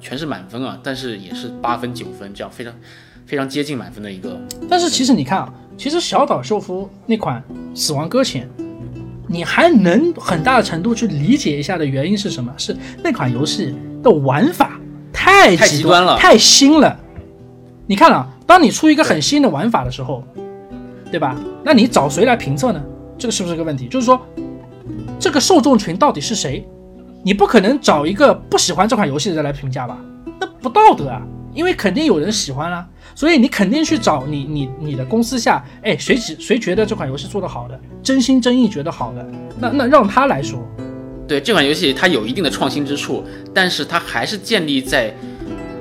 全是满分啊，但是也是八分九分这样，非常非常接近满分的一个。但是其实你看啊。其实小岛秀夫那款《死亡搁浅》，你还能很大的程度去理解一下的原因是什么？是那款游戏的玩法太极端了，太新了。你看啊，当你出一个很新的玩法的时候，对吧？那你找谁来评测呢？这个是不是个问题？就是说，这个受众群到底是谁？你不可能找一个不喜欢这款游戏的人来评价吧？那不道德啊！因为肯定有人喜欢啊。所以你肯定去找你你你的公司下，哎，谁谁觉得这款游戏做得好的，真心真意觉得好的，那那让他来说。对这款游戏，它有一定的创新之处，但是它还是建立在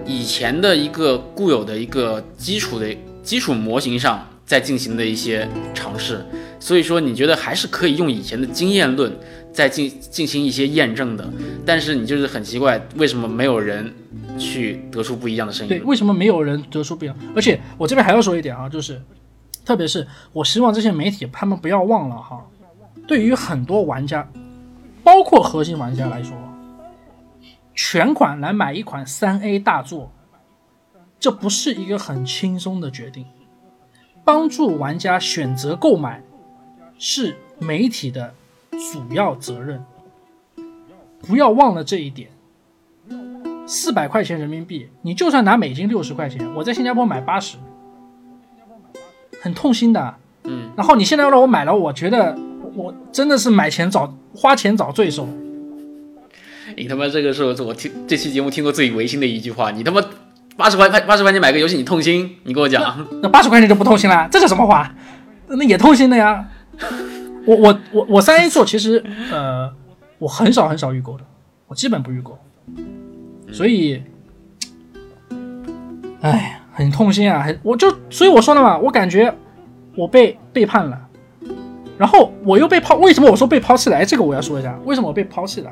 以前的一个固有的一个基础的基础模型上在进行的一些尝试。所以说，你觉得还是可以用以前的经验论再进进行一些验证的。但是你就是很奇怪，为什么没有人？去得出不一样的声音。对，为什么没有人得出不一样？而且我这边还要说一点啊，就是，特别是我希望这些媒体他们不要忘了哈，对于很多玩家，包括核心玩家来说，全款来买一款三 A 大作，这不是一个很轻松的决定。帮助玩家选择购买，是媒体的主要责任。不要忘了这一点。四百块钱人民币，你就算拿美金六十块钱，我在新加坡买八十，很痛心的。嗯，然后你现在要让我买了，我觉得我真的是买钱找花钱找罪受。你他妈这个是我听这期节目听过最违心的一句话。你他妈八十块八十块钱买个游戏，你痛心？你跟我讲，那八十块钱就不痛心了？这是什么话？那也痛心的呀。我我我我三 A 座其实呃我很少很少预购的，我基本不预购。所以，哎，很痛心啊！很，我就所以我说了嘛，我感觉我被背叛了，然后我又被抛。为什么我说被抛弃了？哎，这个我要说一下，为什么我被抛弃了？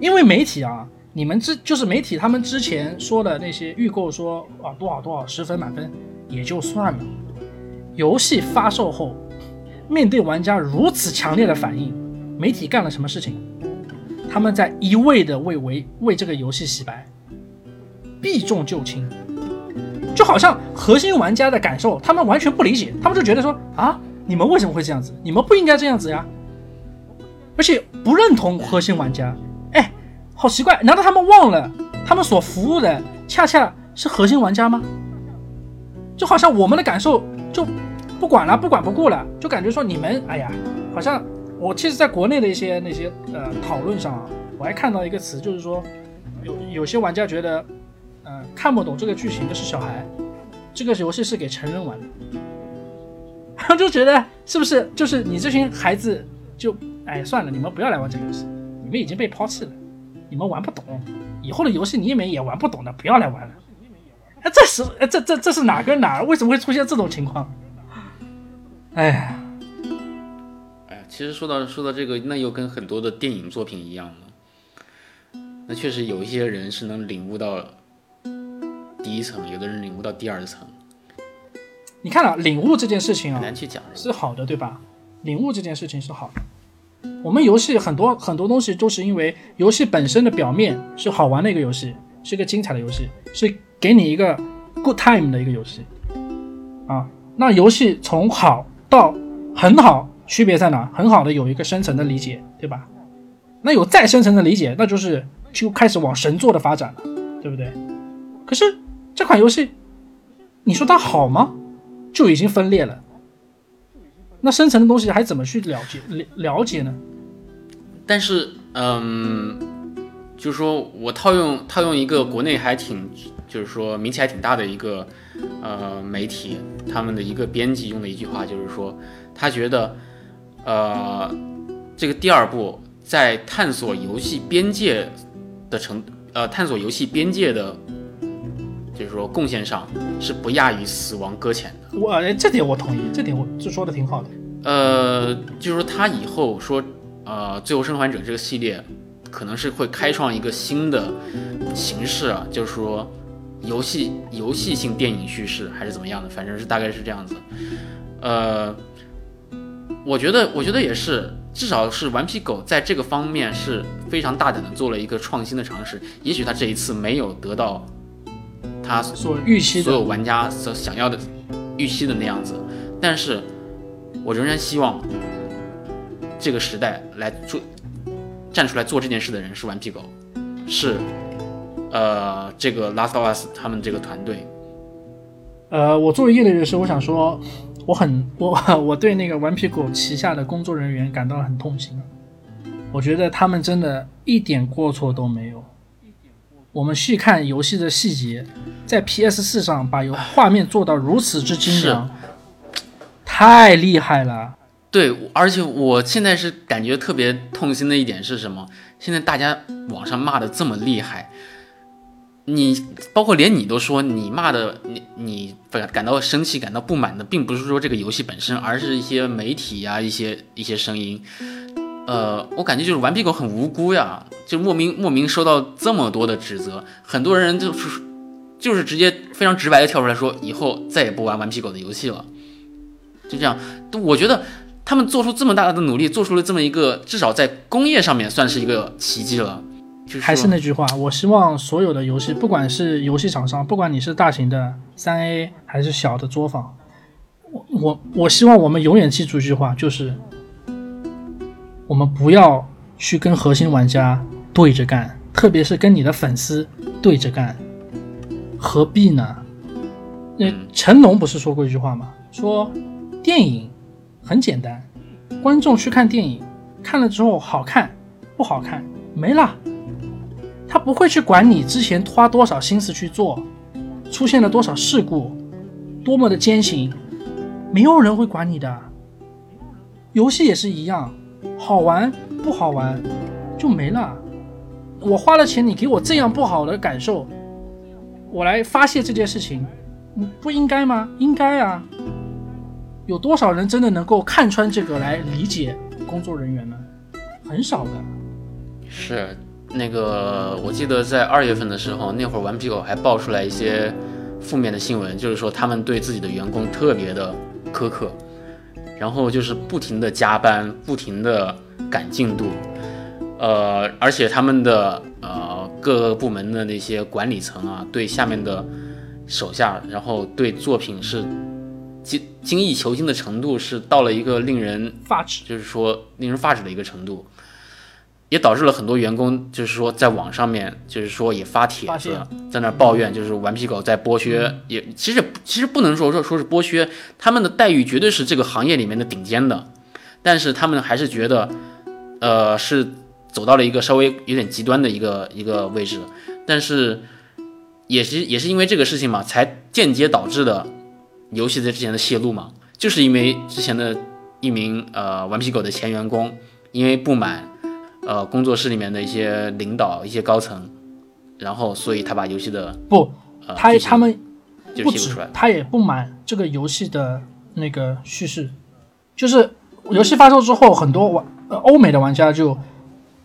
因为媒体啊，你们之就是媒体，他们之前说的那些预购说啊多少多少十分满分也就算了，游戏发售后，面对玩家如此强烈的反应，媒体干了什么事情？他们在一味的为为为这个游戏洗白，避重就轻，就好像核心玩家的感受，他们完全不理解，他们就觉得说啊，你们为什么会这样子？你们不应该这样子呀！而且不认同核心玩家，哎，好奇怪，难道他们忘了他们所服务的恰恰是核心玩家吗？就好像我们的感受就不管了，不管不顾了，就感觉说你们，哎呀，好像我其实在国内的一些那些呃讨论上啊，我还看到一个词，就是说有有些玩家觉得，嗯、看不懂这个剧情的是小孩，这个游戏是给成人玩的，就觉得是不是就是你这群孩子就哎算了，你们不要来玩这个游戏，你们已经被抛弃了，你们玩不懂，以后的游戏你们也玩不懂的，不要来玩了。哎，这是哎这这这是哪跟哪？为什么会出现这种情况？哎呀，哎呀，其实说到说到这个，那又跟很多的电影作品一样了。那确实有一些人是能领悟到第一层，有的人领悟到第二层，你看啊，领悟这件事情啊很，难去讲。是好的，对吧？领悟这件事情是好的。我们游戏很多很多东西都是因为游戏本身的表面是好玩的一个游戏，是一个精彩的游戏，是给你一个 good time 的一个游戏啊。那游戏从好到很好，区别在哪？很好的有一个深层的理解，对吧？那有再深层的理解，那就是就开始往神作的发展了，对不对？可是这款游戏，你说它好吗？就已经分裂了。那深层的东西还怎么去了解了了解呢？但是，嗯，就是说我套用套用一个国内还挺，就是说名气还挺大的一个呃媒体，他们的一个编辑用的一句话，就是说他觉得，呃，这个第二部在探索游戏边界的程，呃，探索游戏边界的，就是说贡献上是不亚于《死亡搁浅》的。我哎这点我同意，这点我就说的挺好的。呃，就是说他以后说，呃，《最后生还者》这个系列可能是会开创一个新的形式啊，就是说游戏游戏性电影叙事还是怎么样的，反正是大概是这样子。呃，我觉得我觉得也是，至少是顽皮狗在这个方面是非常大胆的做了一个创新的尝试。也许他这一次没有得到他所预期，所有玩家所想要的预期的那样子，但是我仍然希望这个时代来做站出来做这件事的人是顽皮狗，是呃这个 Last of Us 他们这个团队。呃，我作为业内人士，我想说，我很 我我对那个顽皮狗旗下的工作人员感到很痛心。我觉得他们真的一点过错都没有。我们细看游戏的细节，在 PS 四上把游画面做到如此之精良，太厉害了。对，而且我现在是感觉特别痛心的一点是什么？现在大家网上骂的这么厉害，你包括连你都说你骂的你你感感到生气、感到不满的，并不是说这个游戏本身，而是一些媒体呀、一些一些声音。呃，我感觉就是顽皮狗很无辜呀，就莫名莫名受到这么多的指责，很多人就是就是直接非常直白的跳出来说，以后再也不玩顽皮狗的游戏了。就这样，我觉得他们做出这么大的努力，做出了这么一个至少在工业上面算是一个奇迹了。就是还是那句话，我希望所有的游戏，不管是游戏厂商，不管你是大型的三 A 还是小的作坊，我我我希望我们永远记住一句话，就是我们不要去跟核心玩家对着干，特别是跟你的粉丝对着干，何必呢？那成龙不是说过一句话吗？说电影很简单，观众去看电影，看了之后好看不好看没了。他不会去管你之前花多少心思去做，出现了多少事故，多么的艰辛，没有人会管你的。游戏也是一样，好玩不好玩就没了。我花了钱，你给我这样不好的感受，我来发泄这件事情，嗯，不应该吗？应该啊。有多少人真的能够看穿这个来理解工作人员呢？很少的。是那个，我记得在二月份的时候，那会儿顽皮狗还爆出来一些负面的新闻，就是说他们对自己的员工特别的苛刻，然后就是不停的加班，不停的赶进度，呃，而且他们的呃各个部门的那些管理层啊，对下面的手下，然后对作品是精精益求精的程度是到了一个令人发指。就是说令人发指的一个程度。也导致了很多员工就是说在网上面就是说也发帖子，在那抱怨，就是顽皮狗在剥削，也其实其实不能说说说是剥削，他们的待遇绝对是这个行业里面的顶尖的，但是他们还是觉得，呃，是走到了一个稍微有点极端的一个一个位置，但是也是也是因为这个事情嘛，才间接导致的游戏在之前的泄露嘛，就是因为之前的一名呃顽皮狗的前员工因为不满。呃，工作室里面的一些领导、一些高层，然后，所以他把游戏的不，呃，他他们就不止。他也不满这个游戏的那个叙事，就是游戏发售之后，很多玩呃欧美的玩家就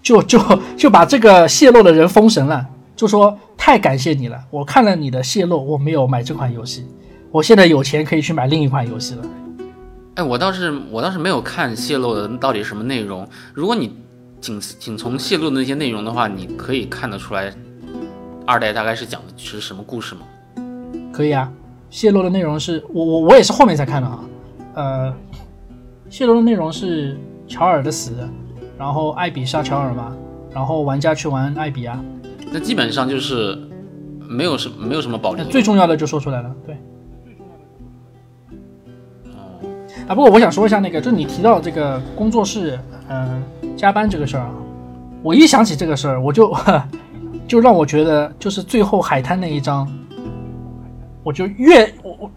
就就就把这个泄露的人封神了，就说太感谢你了，我看了你的泄露，我没有买这款游戏，我现在有钱可以去买另一款游戏了。哎，我倒是我倒是没有看泄露的到底什么内容。如果你仅仅从泄露的那些内容的话，你可以看得出来，二代大概是讲的是什么故事吗？可以啊，泄露的内容是我我我也是后面才看的啊，呃，泄露的内容是乔尔的死，然后艾比杀乔尔嘛，然后玩家去玩艾比啊，那基本上就是没有什没有什么保留那。最重要的就说出来了，对。啊，不过我想说一下那个，就是你提到这个工作室，嗯、加班这个事儿啊，我一想起这个事儿，我就 就让我觉得，就是最后海滩那一章，我就越我我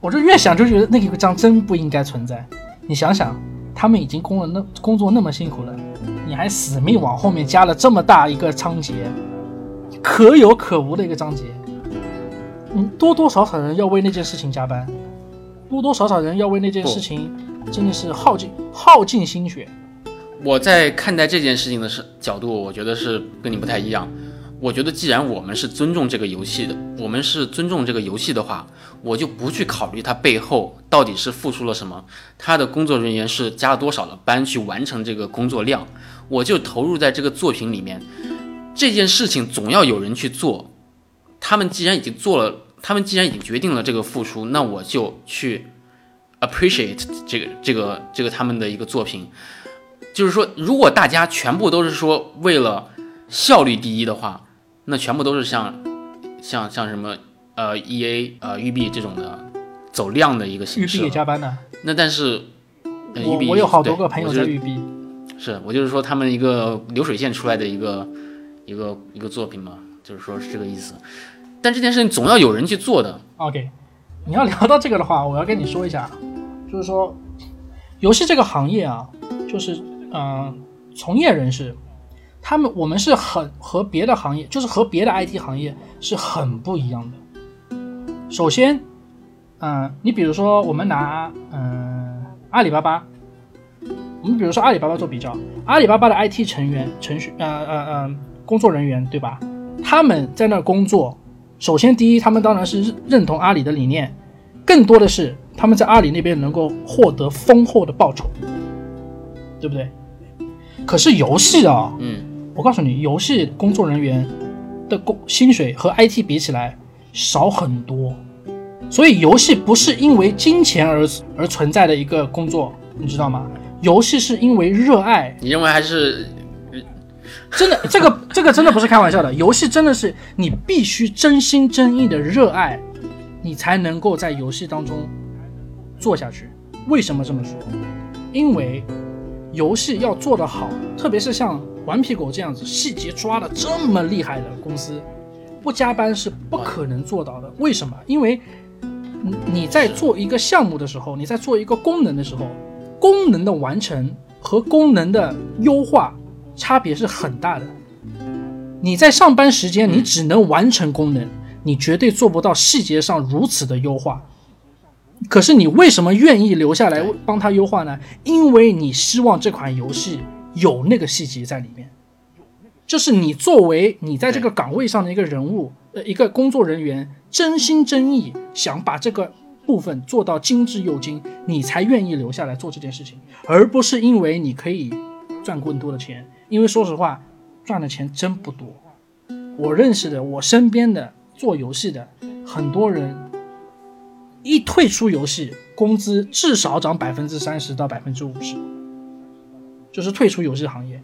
我就越想就觉得那个章真不应该存在。你想想，他们已经工了那工作那么辛苦了，你还死命往后面加了这么大一个章节，可有可无的一个章节，嗯，多多少少人要为那件事情加班，多多少少人要为那件事情真的是耗尽耗尽心血。我在看待这件事情的是角度，我觉得是跟你不太一样。我觉得既然我们是尊重这个游戏的，我们是尊重这个游戏的话，我就不去考虑它背后到底是付出了什么，他的工作人员是加了多少的班去完成这个工作量，我就投入在这个作品里面。这件事情总要有人去做，他们既然已经做了，他们既然已经决定了这个付出，那我就去 appreciate 这个这个这个他们的一个作品。就是说，如果大家全部都是说为了效率第一的话，那全部都是像像像什么呃 E A 呃育碧这种的走量的一个育碧也形式了。加班呢，那但是，呃育碧我我有好多个朋友在育碧，是我就是说他们一个流水线出来的一个一个一个作品嘛，就是说是这个意思。但这件事情总要有人去做的，OK，你要聊到这个的话，我要跟你说一下，就是说，游戏这个行业啊，就是嗯、从业人士，他们我们是很和别的行业，就是和别的 IT 行业是很不一样的。首先，嗯、你比如说我们拿嗯、阿里巴巴，我们比如说阿里巴巴做比较，阿里巴巴的 IT 成员、程序呃呃呃工作人员，对吧？他们在那工作，首先，第一，他们当然是认认同阿里的理念，更多的是他们在阿里那边能够获得丰厚的报酬，对不对？可是游戏啊，嗯，我告诉你，游戏工作人员的工薪水和 IT 比起来少很多，所以游戏不是因为金钱而而存在的一个工作，你知道吗？游戏是因为热爱，你认为还是真的，这个这个真的不是开玩笑的。游戏真的是你必须真心真意的热爱，你才能够在游戏当中做下去。为什么这么说？因为游戏要做得好，特别是像顽皮狗这样子细节抓的这么厉害的公司，不加班是不可能做到的。为什么？因为你你在做一个项目的时候，你在做一个功能的时候，功能的完成和功能的优化差别是很大的。你在上班时间，你只能完成功能，你绝对做不到细节上如此的优化。可是你为什么愿意留下来帮他优化呢？因为你希望这款游戏有那个细节在里面。就是你作为你在这个岗位上的一个人物，呃，一个工作人员，真心真意想把这个部分做到精致又精，你才愿意留下来做这件事情，而不是因为你可以赚更多的钱。因为说实话，赚的钱真不多。我认识的，我身边的做游戏的很多人，一退出游戏，工资至少涨百分之三十到百分之五十，就是退出游戏行业。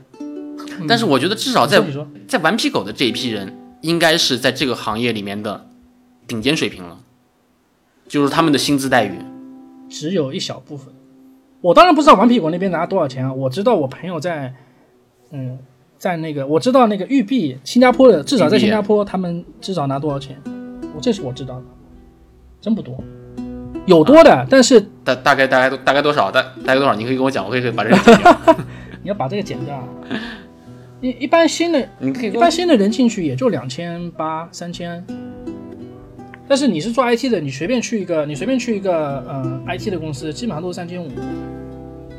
但是我觉得至少在在顽皮狗的这一批人，应该是在这个行业里面的顶尖水平了，就是他们的薪资待遇。只有一小部分。我当然不知道顽皮狗那边拿多少钱啊，我知道我朋友在，嗯，在那个我知道那个育碧，新加坡的至少在新加坡他们至少拿多少钱，我这是我知道的，真不多，有多的，但是大大概大概大概多少？大大概多少？你可以跟我讲，我可以可以把这个剪掉。你要把这个剪掉啊。一一般新的你可以一般新的人进去也就两千八三千，但是你是做 IT 的，你随便去一个，你随便去一个呃 IT 的公司，基本上都是三千五，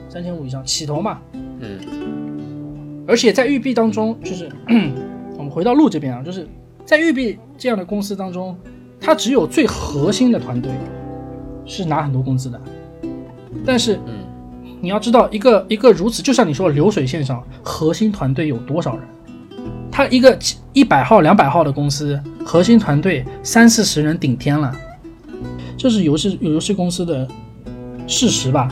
三千五以上起头嘛。嗯而且在育碧当中，就是我们回到路这边啊，就是在育碧这样的公司当中，它只有最核心的团队是拿很多工资的，但是嗯你要知道，一个一个如此，就像你说流水线上核心团队有多少人？他一个一百号、两百号的公司，核心团队三四十人顶天了，这是游戏游戏公司的事实吧？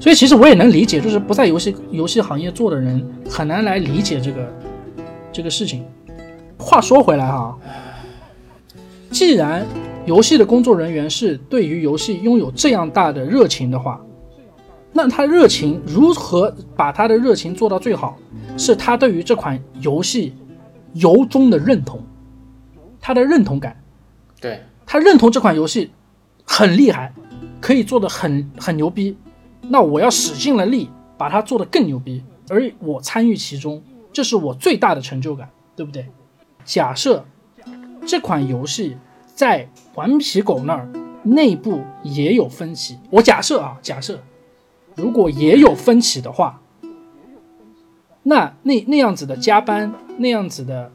所以其实我也能理解，就是不在游戏游戏行业做的人很难来理解这个这个事情。话说回来哈，既然游戏的工作人员是对于游戏拥有这样大的热情的话，那他热情如何把他的热情做到最好？是他对于这款游戏由衷的认同，他的认同感，对，他认同这款游戏很厉害，可以做的很很牛逼，那我要使尽了力把它做得更牛逼，而我参与其中，这是我最大的成就感，对不对？假设这款游戏在顽皮狗那儿内部也有分歧，我假设啊，假设如果也有分歧的话，那那那样子的加班，那样子的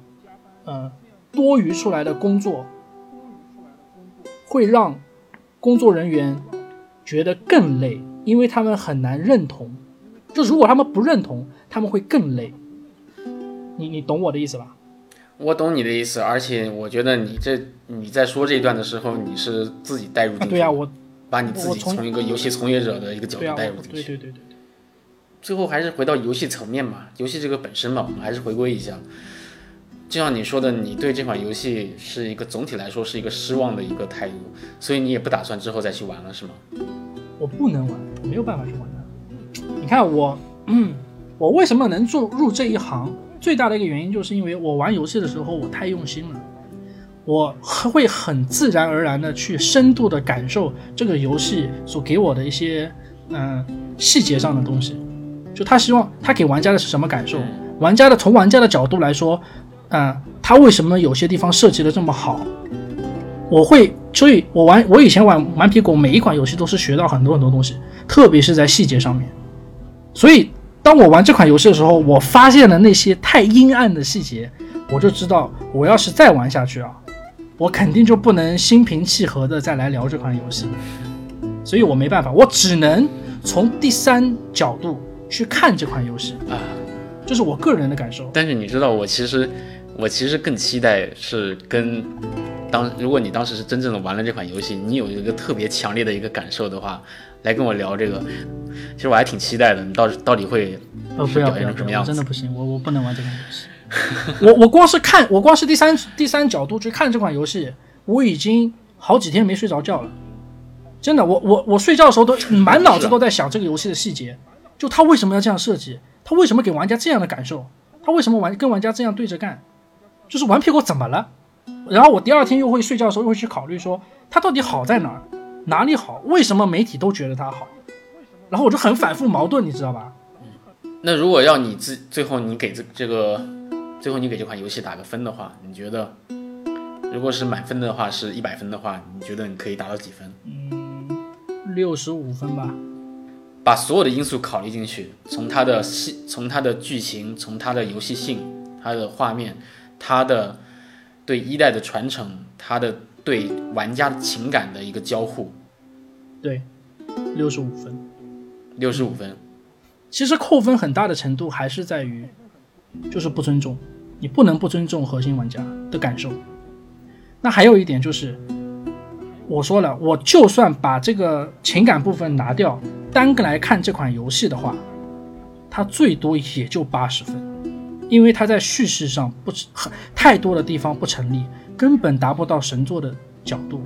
呃多余出来的工作，会让工作人员觉得更累，因为他们很难认同。就如果他们不认同，他们会更累。你你懂我的意思吧？我懂你的意思，而且我觉得你这你在说这一段的时候，你是自己带入进去的，啊对呀、我把你自己从从一个游戏从业者的一个角度带入进去。对对对对对，最后还是回到游戏层面嘛，游戏这个本身嘛，我们还是回归一下。就像你说的，你对这款游戏是一个总体来说是一个失望的一个态度，所以你也不打算之后再去玩了，是吗？我不能玩，我没有办法去玩它。你看我，嗯，我为什么能做入这一行？最大的一个原因就是因为我玩游戏的时候我太用心了，我会很自然而然的去深度的感受这个游戏所给我的一些嗯、细节上的东西。就他希望他给玩家的是什么感受？玩家的从玩家的角度来说，嗯、他为什么有些地方设计的这么好？我会，所以我玩我以前玩顽皮狗，每一款游戏都是学到很多很多东西，特别是在细节上面。所以当我玩这款游戏的时候，我发现了那些太阴暗的细节，我就知道我要是再玩下去啊，我肯定就不能心平气和的再来聊这款游戏。所以我没办法，我只能从第三角度去看这款游戏，啊，这是我个人的感受。但是你知道，我其实我其实更期待是跟当如果你当时是真正的玩了这款游戏，你有一个特别强烈的一个感受的话，来跟我聊这个，其实我还挺期待的。你到到底会表现成什么样子真的不行，我我不能玩这款游戏。我我光是看，我光是第三第三角度去看这款游戏，我已经好几天没睡着觉了。真的，我我我睡觉的时候都满脑子都在想这个游戏的细节，就他为什么要这样设计，他为什么给玩家这样的感受，他为什么玩跟玩家这样对着干，就是顽皮狗怎么了？然后我第二天又会睡觉的时候又会去考虑说，它到底好在哪儿，哪里好，为什么媒体都觉得它好，然后我就很反复矛盾，你知道吧？嗯那如果要你自最后你给这这个最后你给这款游戏打个分的话，你觉得如果是满分的话是一百分的话，你觉得你可以达到几分？嗯六十五分吧。把所有的因素考虑进去，从它的戏，从它的剧情，从它的游戏性，它的画面，它的对一代的传承，它的对玩家情感的一个交互，对，六十五分。六十五分。其实扣分很大的程度还是在于，就是不尊重，你不能不尊重核心玩家的感受。那还有一点就是，我说了，我就算把这个情感部分拿掉，单个来看这款游戏的话，它最多也就八十分，因为它在叙事上不很太多的地方不成立，根本达不到神作的角度。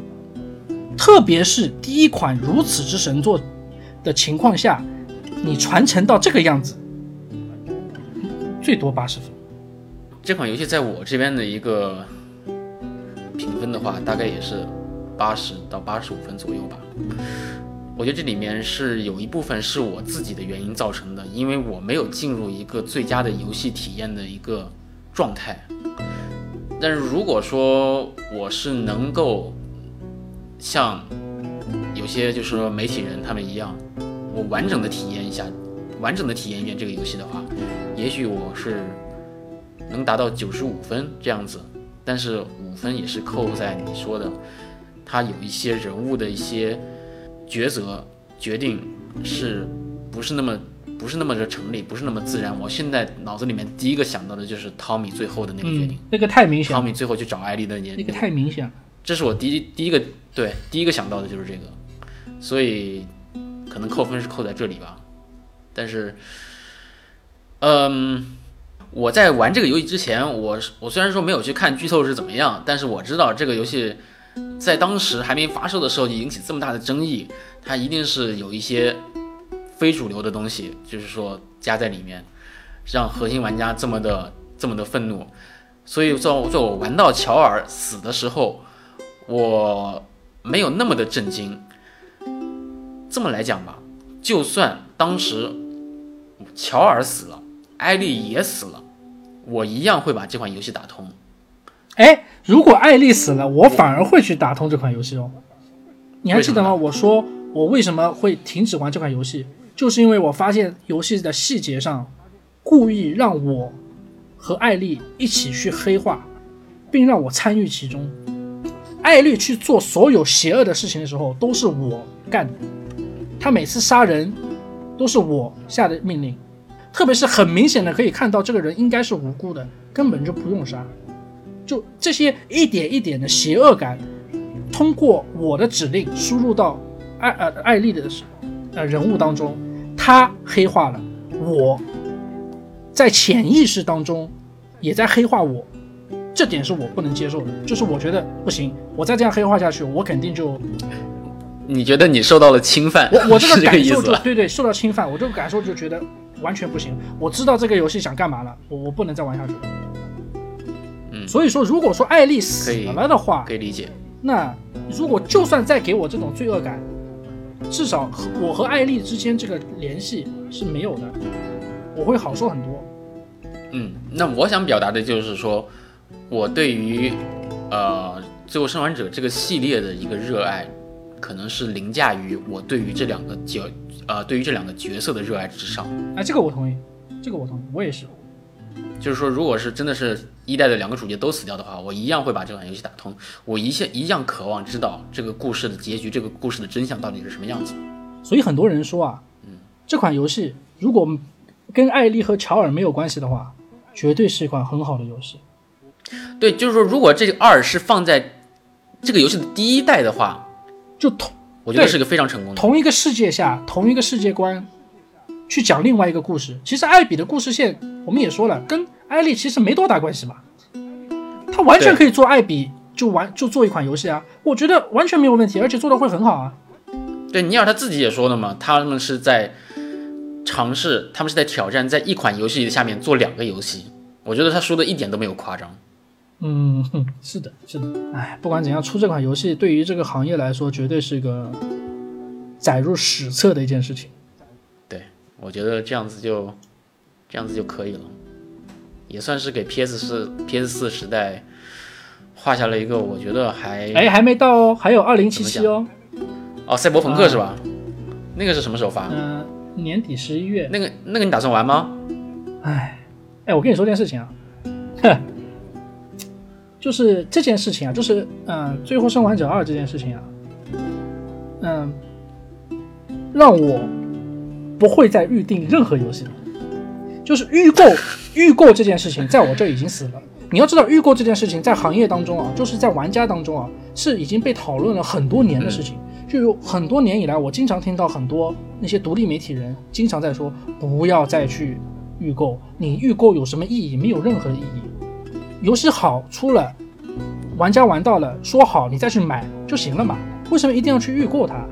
特别是第一款如此之神作的情况下，你传承到这个样子，最多八十分。这款游戏在我这边的一个评分的话，大概也是八十到八十五分左右吧。我觉得这里面是有一部分是我自己的原因造成的，因为我没有进入一个最佳的游戏体验的一个状态。但是如果说我是能够像有些就是说媒体人他们一样，我完整的体验一下，完整的体验一遍这个游戏的话，也许我是能达到九十五分这样子。但是五分也是扣在你说的，它有一些人物的一些。抉择决定是不是那么不是那么的成立，不是那么自然。我现在脑子里面第一个想到的就是汤米最后的那个决定，那个太明显。汤米最后去找艾丽的那那个太明显了。这是我第一第一个对第一个想到的就是这个，所以可能扣分是扣在这里吧。但是，嗯，我在玩这个游戏之前，我我虽然说没有去看剧透是怎么样，但是我知道这个游戏。在当时还没发售的时候就引起这么大的争议，它一定是有一些非主流的东西，就是说加在里面，让核心玩家这么的这么的愤怒。所以在在我玩到乔尔死的时候，我没有那么的震惊。这么来讲吧，就算当时乔尔死了，艾丽也死了，我一样会把这款游戏打通。哎，如果艾丽死了，我反而会去打通这款游戏哦。你还记得吗？我说我为什么会停止玩这款游戏，就是因为我发现游戏的细节上故意让我和艾丽一起去黑化，并让我参与其中。艾丽去做所有邪恶的事情的时候，都是我干的。他每次杀人都是我下的命令，特别是很明显的可以看到这个人应该是无辜的，根本就不用杀。就这些一点一点的邪恶感，通过我的指令输入到艾呃艾丽的时候呃人物当中，他黑化了我，在潜意识当中也在黑化我，这点是我不能接受的。就是我觉得不行，我再这样黑化下去，我肯定就。你觉得你受到了侵犯？我我这个 感受就对对受到侵犯，我这个感受就觉得完全不行。我知道这个游戏想干嘛了，我我不能再玩下去了。所以说，如果说艾丽死了的话，可以理解。那如果就算再给我这种罪恶感，至少我和艾丽之间这个联系是没有的，我会好受很多。嗯，那我想表达的就是说，我对于呃《最后生还者》这个系列的一个热爱，可能是凌驾于我对于这两个角呃对于这两个角色的热爱之上。哎，这个我同意，这个我同意，我也是。就是说，如果是真的是一代的两个主角都死掉的话，我一样会把这款游戏打通。我一切一样渴望知道这个故事的结局，这个故事的真相到底是什么样子。所以很多人说啊，嗯，这款游戏如果跟艾丽和乔尔没有关系的话，绝对是一款很好的游戏。对，就是说，如果这个二是放在这个游戏的第一代的话，就同我觉得是个非常成功的同一个世界下，同一个世界观。去讲另外一个故事，其实艾比的故事线我们也说了，跟艾丽其实没多大关系嘛。他完全可以做艾比，就玩就做一款游戏啊，我觉得完全没有问题，而且做的会很好啊。对，尼尔他自己也说了嘛，他们是在尝试，他们是在挑战，在一款游戏下面做两个游戏。我觉得他说的一点都没有夸张。嗯，是的，是的。哎，不管怎样，出这款游戏对于这个行业来说，绝对是一个载入史册的一件事情。我觉得这样子就，这样子就可以了，也算是给 PS 四 PS 四时代画下了一个我觉得还哎还没到哦，还有二零七七哦，哦赛博朋克是吧？那个是什么时候发？嗯，年底十一月。那个那个你打算玩吗？哎哎，我跟你说件事情啊，哼，就是这件事情啊，就是嗯，最后生还者二这件事情啊，嗯，让我。不会再预定任何游戏了，就是预购，预购这件事情在我这已经死了。你要知道，预购这件事情在行业当中啊，就是在玩家当中啊，是已经被讨论了很多年的事情。就有很多年以来，我经常听到很多那些独立媒体人经常在说，不要再去预购，你预购有什么意义？没有任何意义。游戏好出了，玩家玩到了，说好你再去买就行了嘛，为什么一定要去预购它？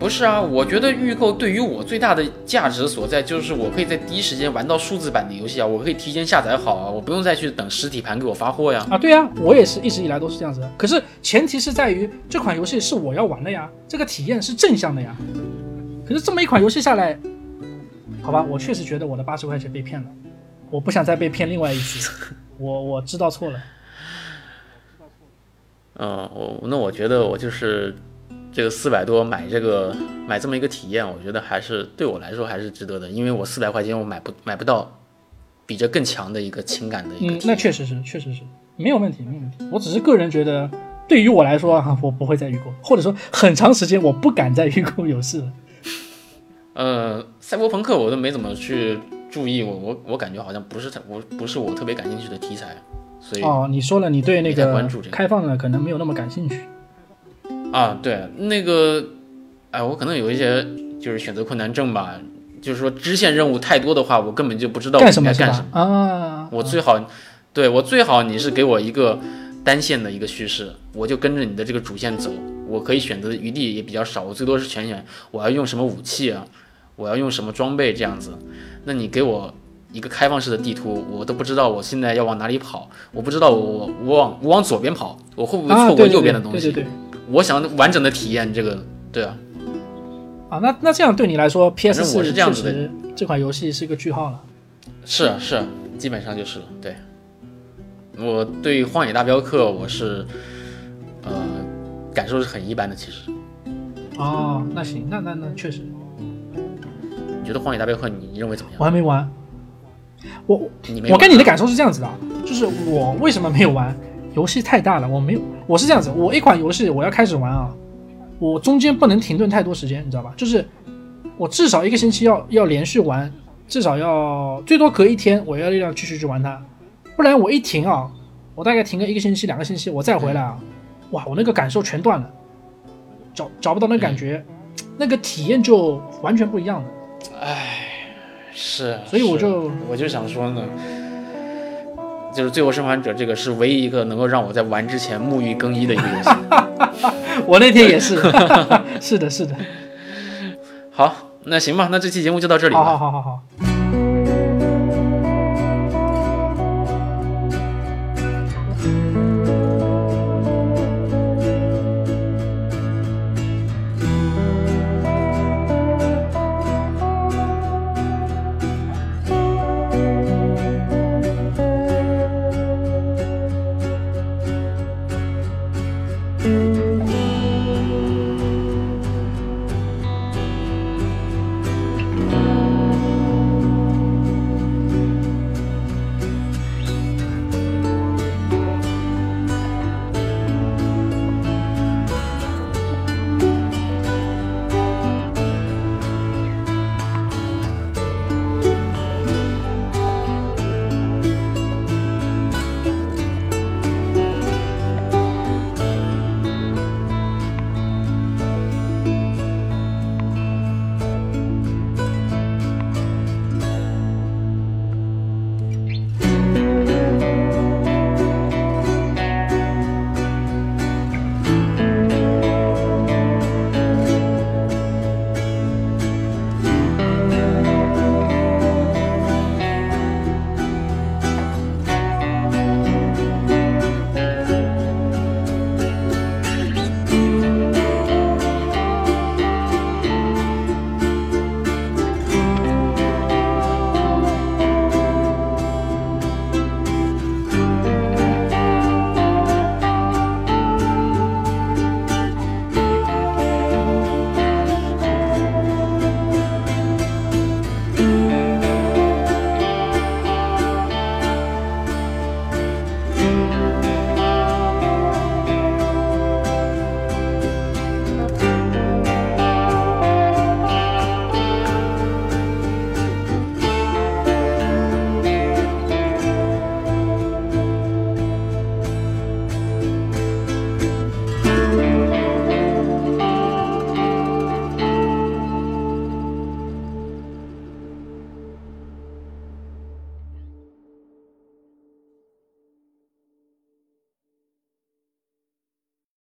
不是啊，我觉得预购对于我最大的价值所在，就是我可以在第一时间玩到数字版的游戏啊，我可以提前下载好啊，我不用再去等实体盘给我发货呀。啊，对呀，我也是一直以来都是这样子的。可是前提是在于这款游戏是我要玩的呀，这个体验是正向的呀。可是这么一款游戏下来，好吧，我确实觉得我的八十块钱被骗了，我不想再被骗另外一次，我我知道错了。嗯，我那我觉得我就是。这个四百多买这个买这么一个体验，我觉得还是对我来说还是值得的，因为我四百块钱我买不买不到比这更强的一个情感的一个。嗯，那确实是，确实是没有问题，没有问题。我只是个人觉得，对于我来说啊，我不会再预购，或者说很长时间我不敢再预购游戏了。呃，赛博朋克我都没怎么去注意，我我我感觉好像不是我不是我特别感兴趣的题材，所以哦，你说了，你对那个开放的可能没有那么感兴趣。啊，对，那个，哎，我可能有一些就是选择困难症吧，就是说支线任务太多的话，我根本就不知道我应该干什么啊。我最好，对我最好你是给我一个单线的一个叙事，我就跟着你的这个主线走，我可以选择的余地也比较少，我最多是全选我要用什么武器啊，我要用什么装备这样子。那你给我一个开放式的地图，我都不知道我现在要往哪里跑，我不知道我我往我往左边跑，我会不会错过右边的东西？对对对。我想完整的体验这个，对啊，啊，那那这样对你来说，P.S. 四是这样子的，这款游戏是一个句号了。是是，基本上就是了。对，我对《荒野大镖客》我是，呃，感受是很一般的，其实。哦，那行，那那那确实。你觉得《荒野大镖客》你认为怎么样？我还没玩。我你我跟你的感受是这样子的，就是我为什么没有玩？游戏太大了，我没有，我是这样子，我一款游戏我要开始玩啊，我中间不能停顿太多时间，你知道吧？就是我至少一个星期要要连续玩，至少要最多隔一天，我要要继续去玩它，不然我一停啊，我大概停个一个星期、两个星期，我再回来啊，哇，我那个感受全断了，找找不到那感觉，那个体验就完全不一样了。唉，是，所以我就我就想说呢。就是《最后生还者》这个是唯一一个能够让我在玩之前沐浴更衣的一个游戏。我那天也是，是的，是的。好，那行吧，那这期节目就到这里吧。好好好好好。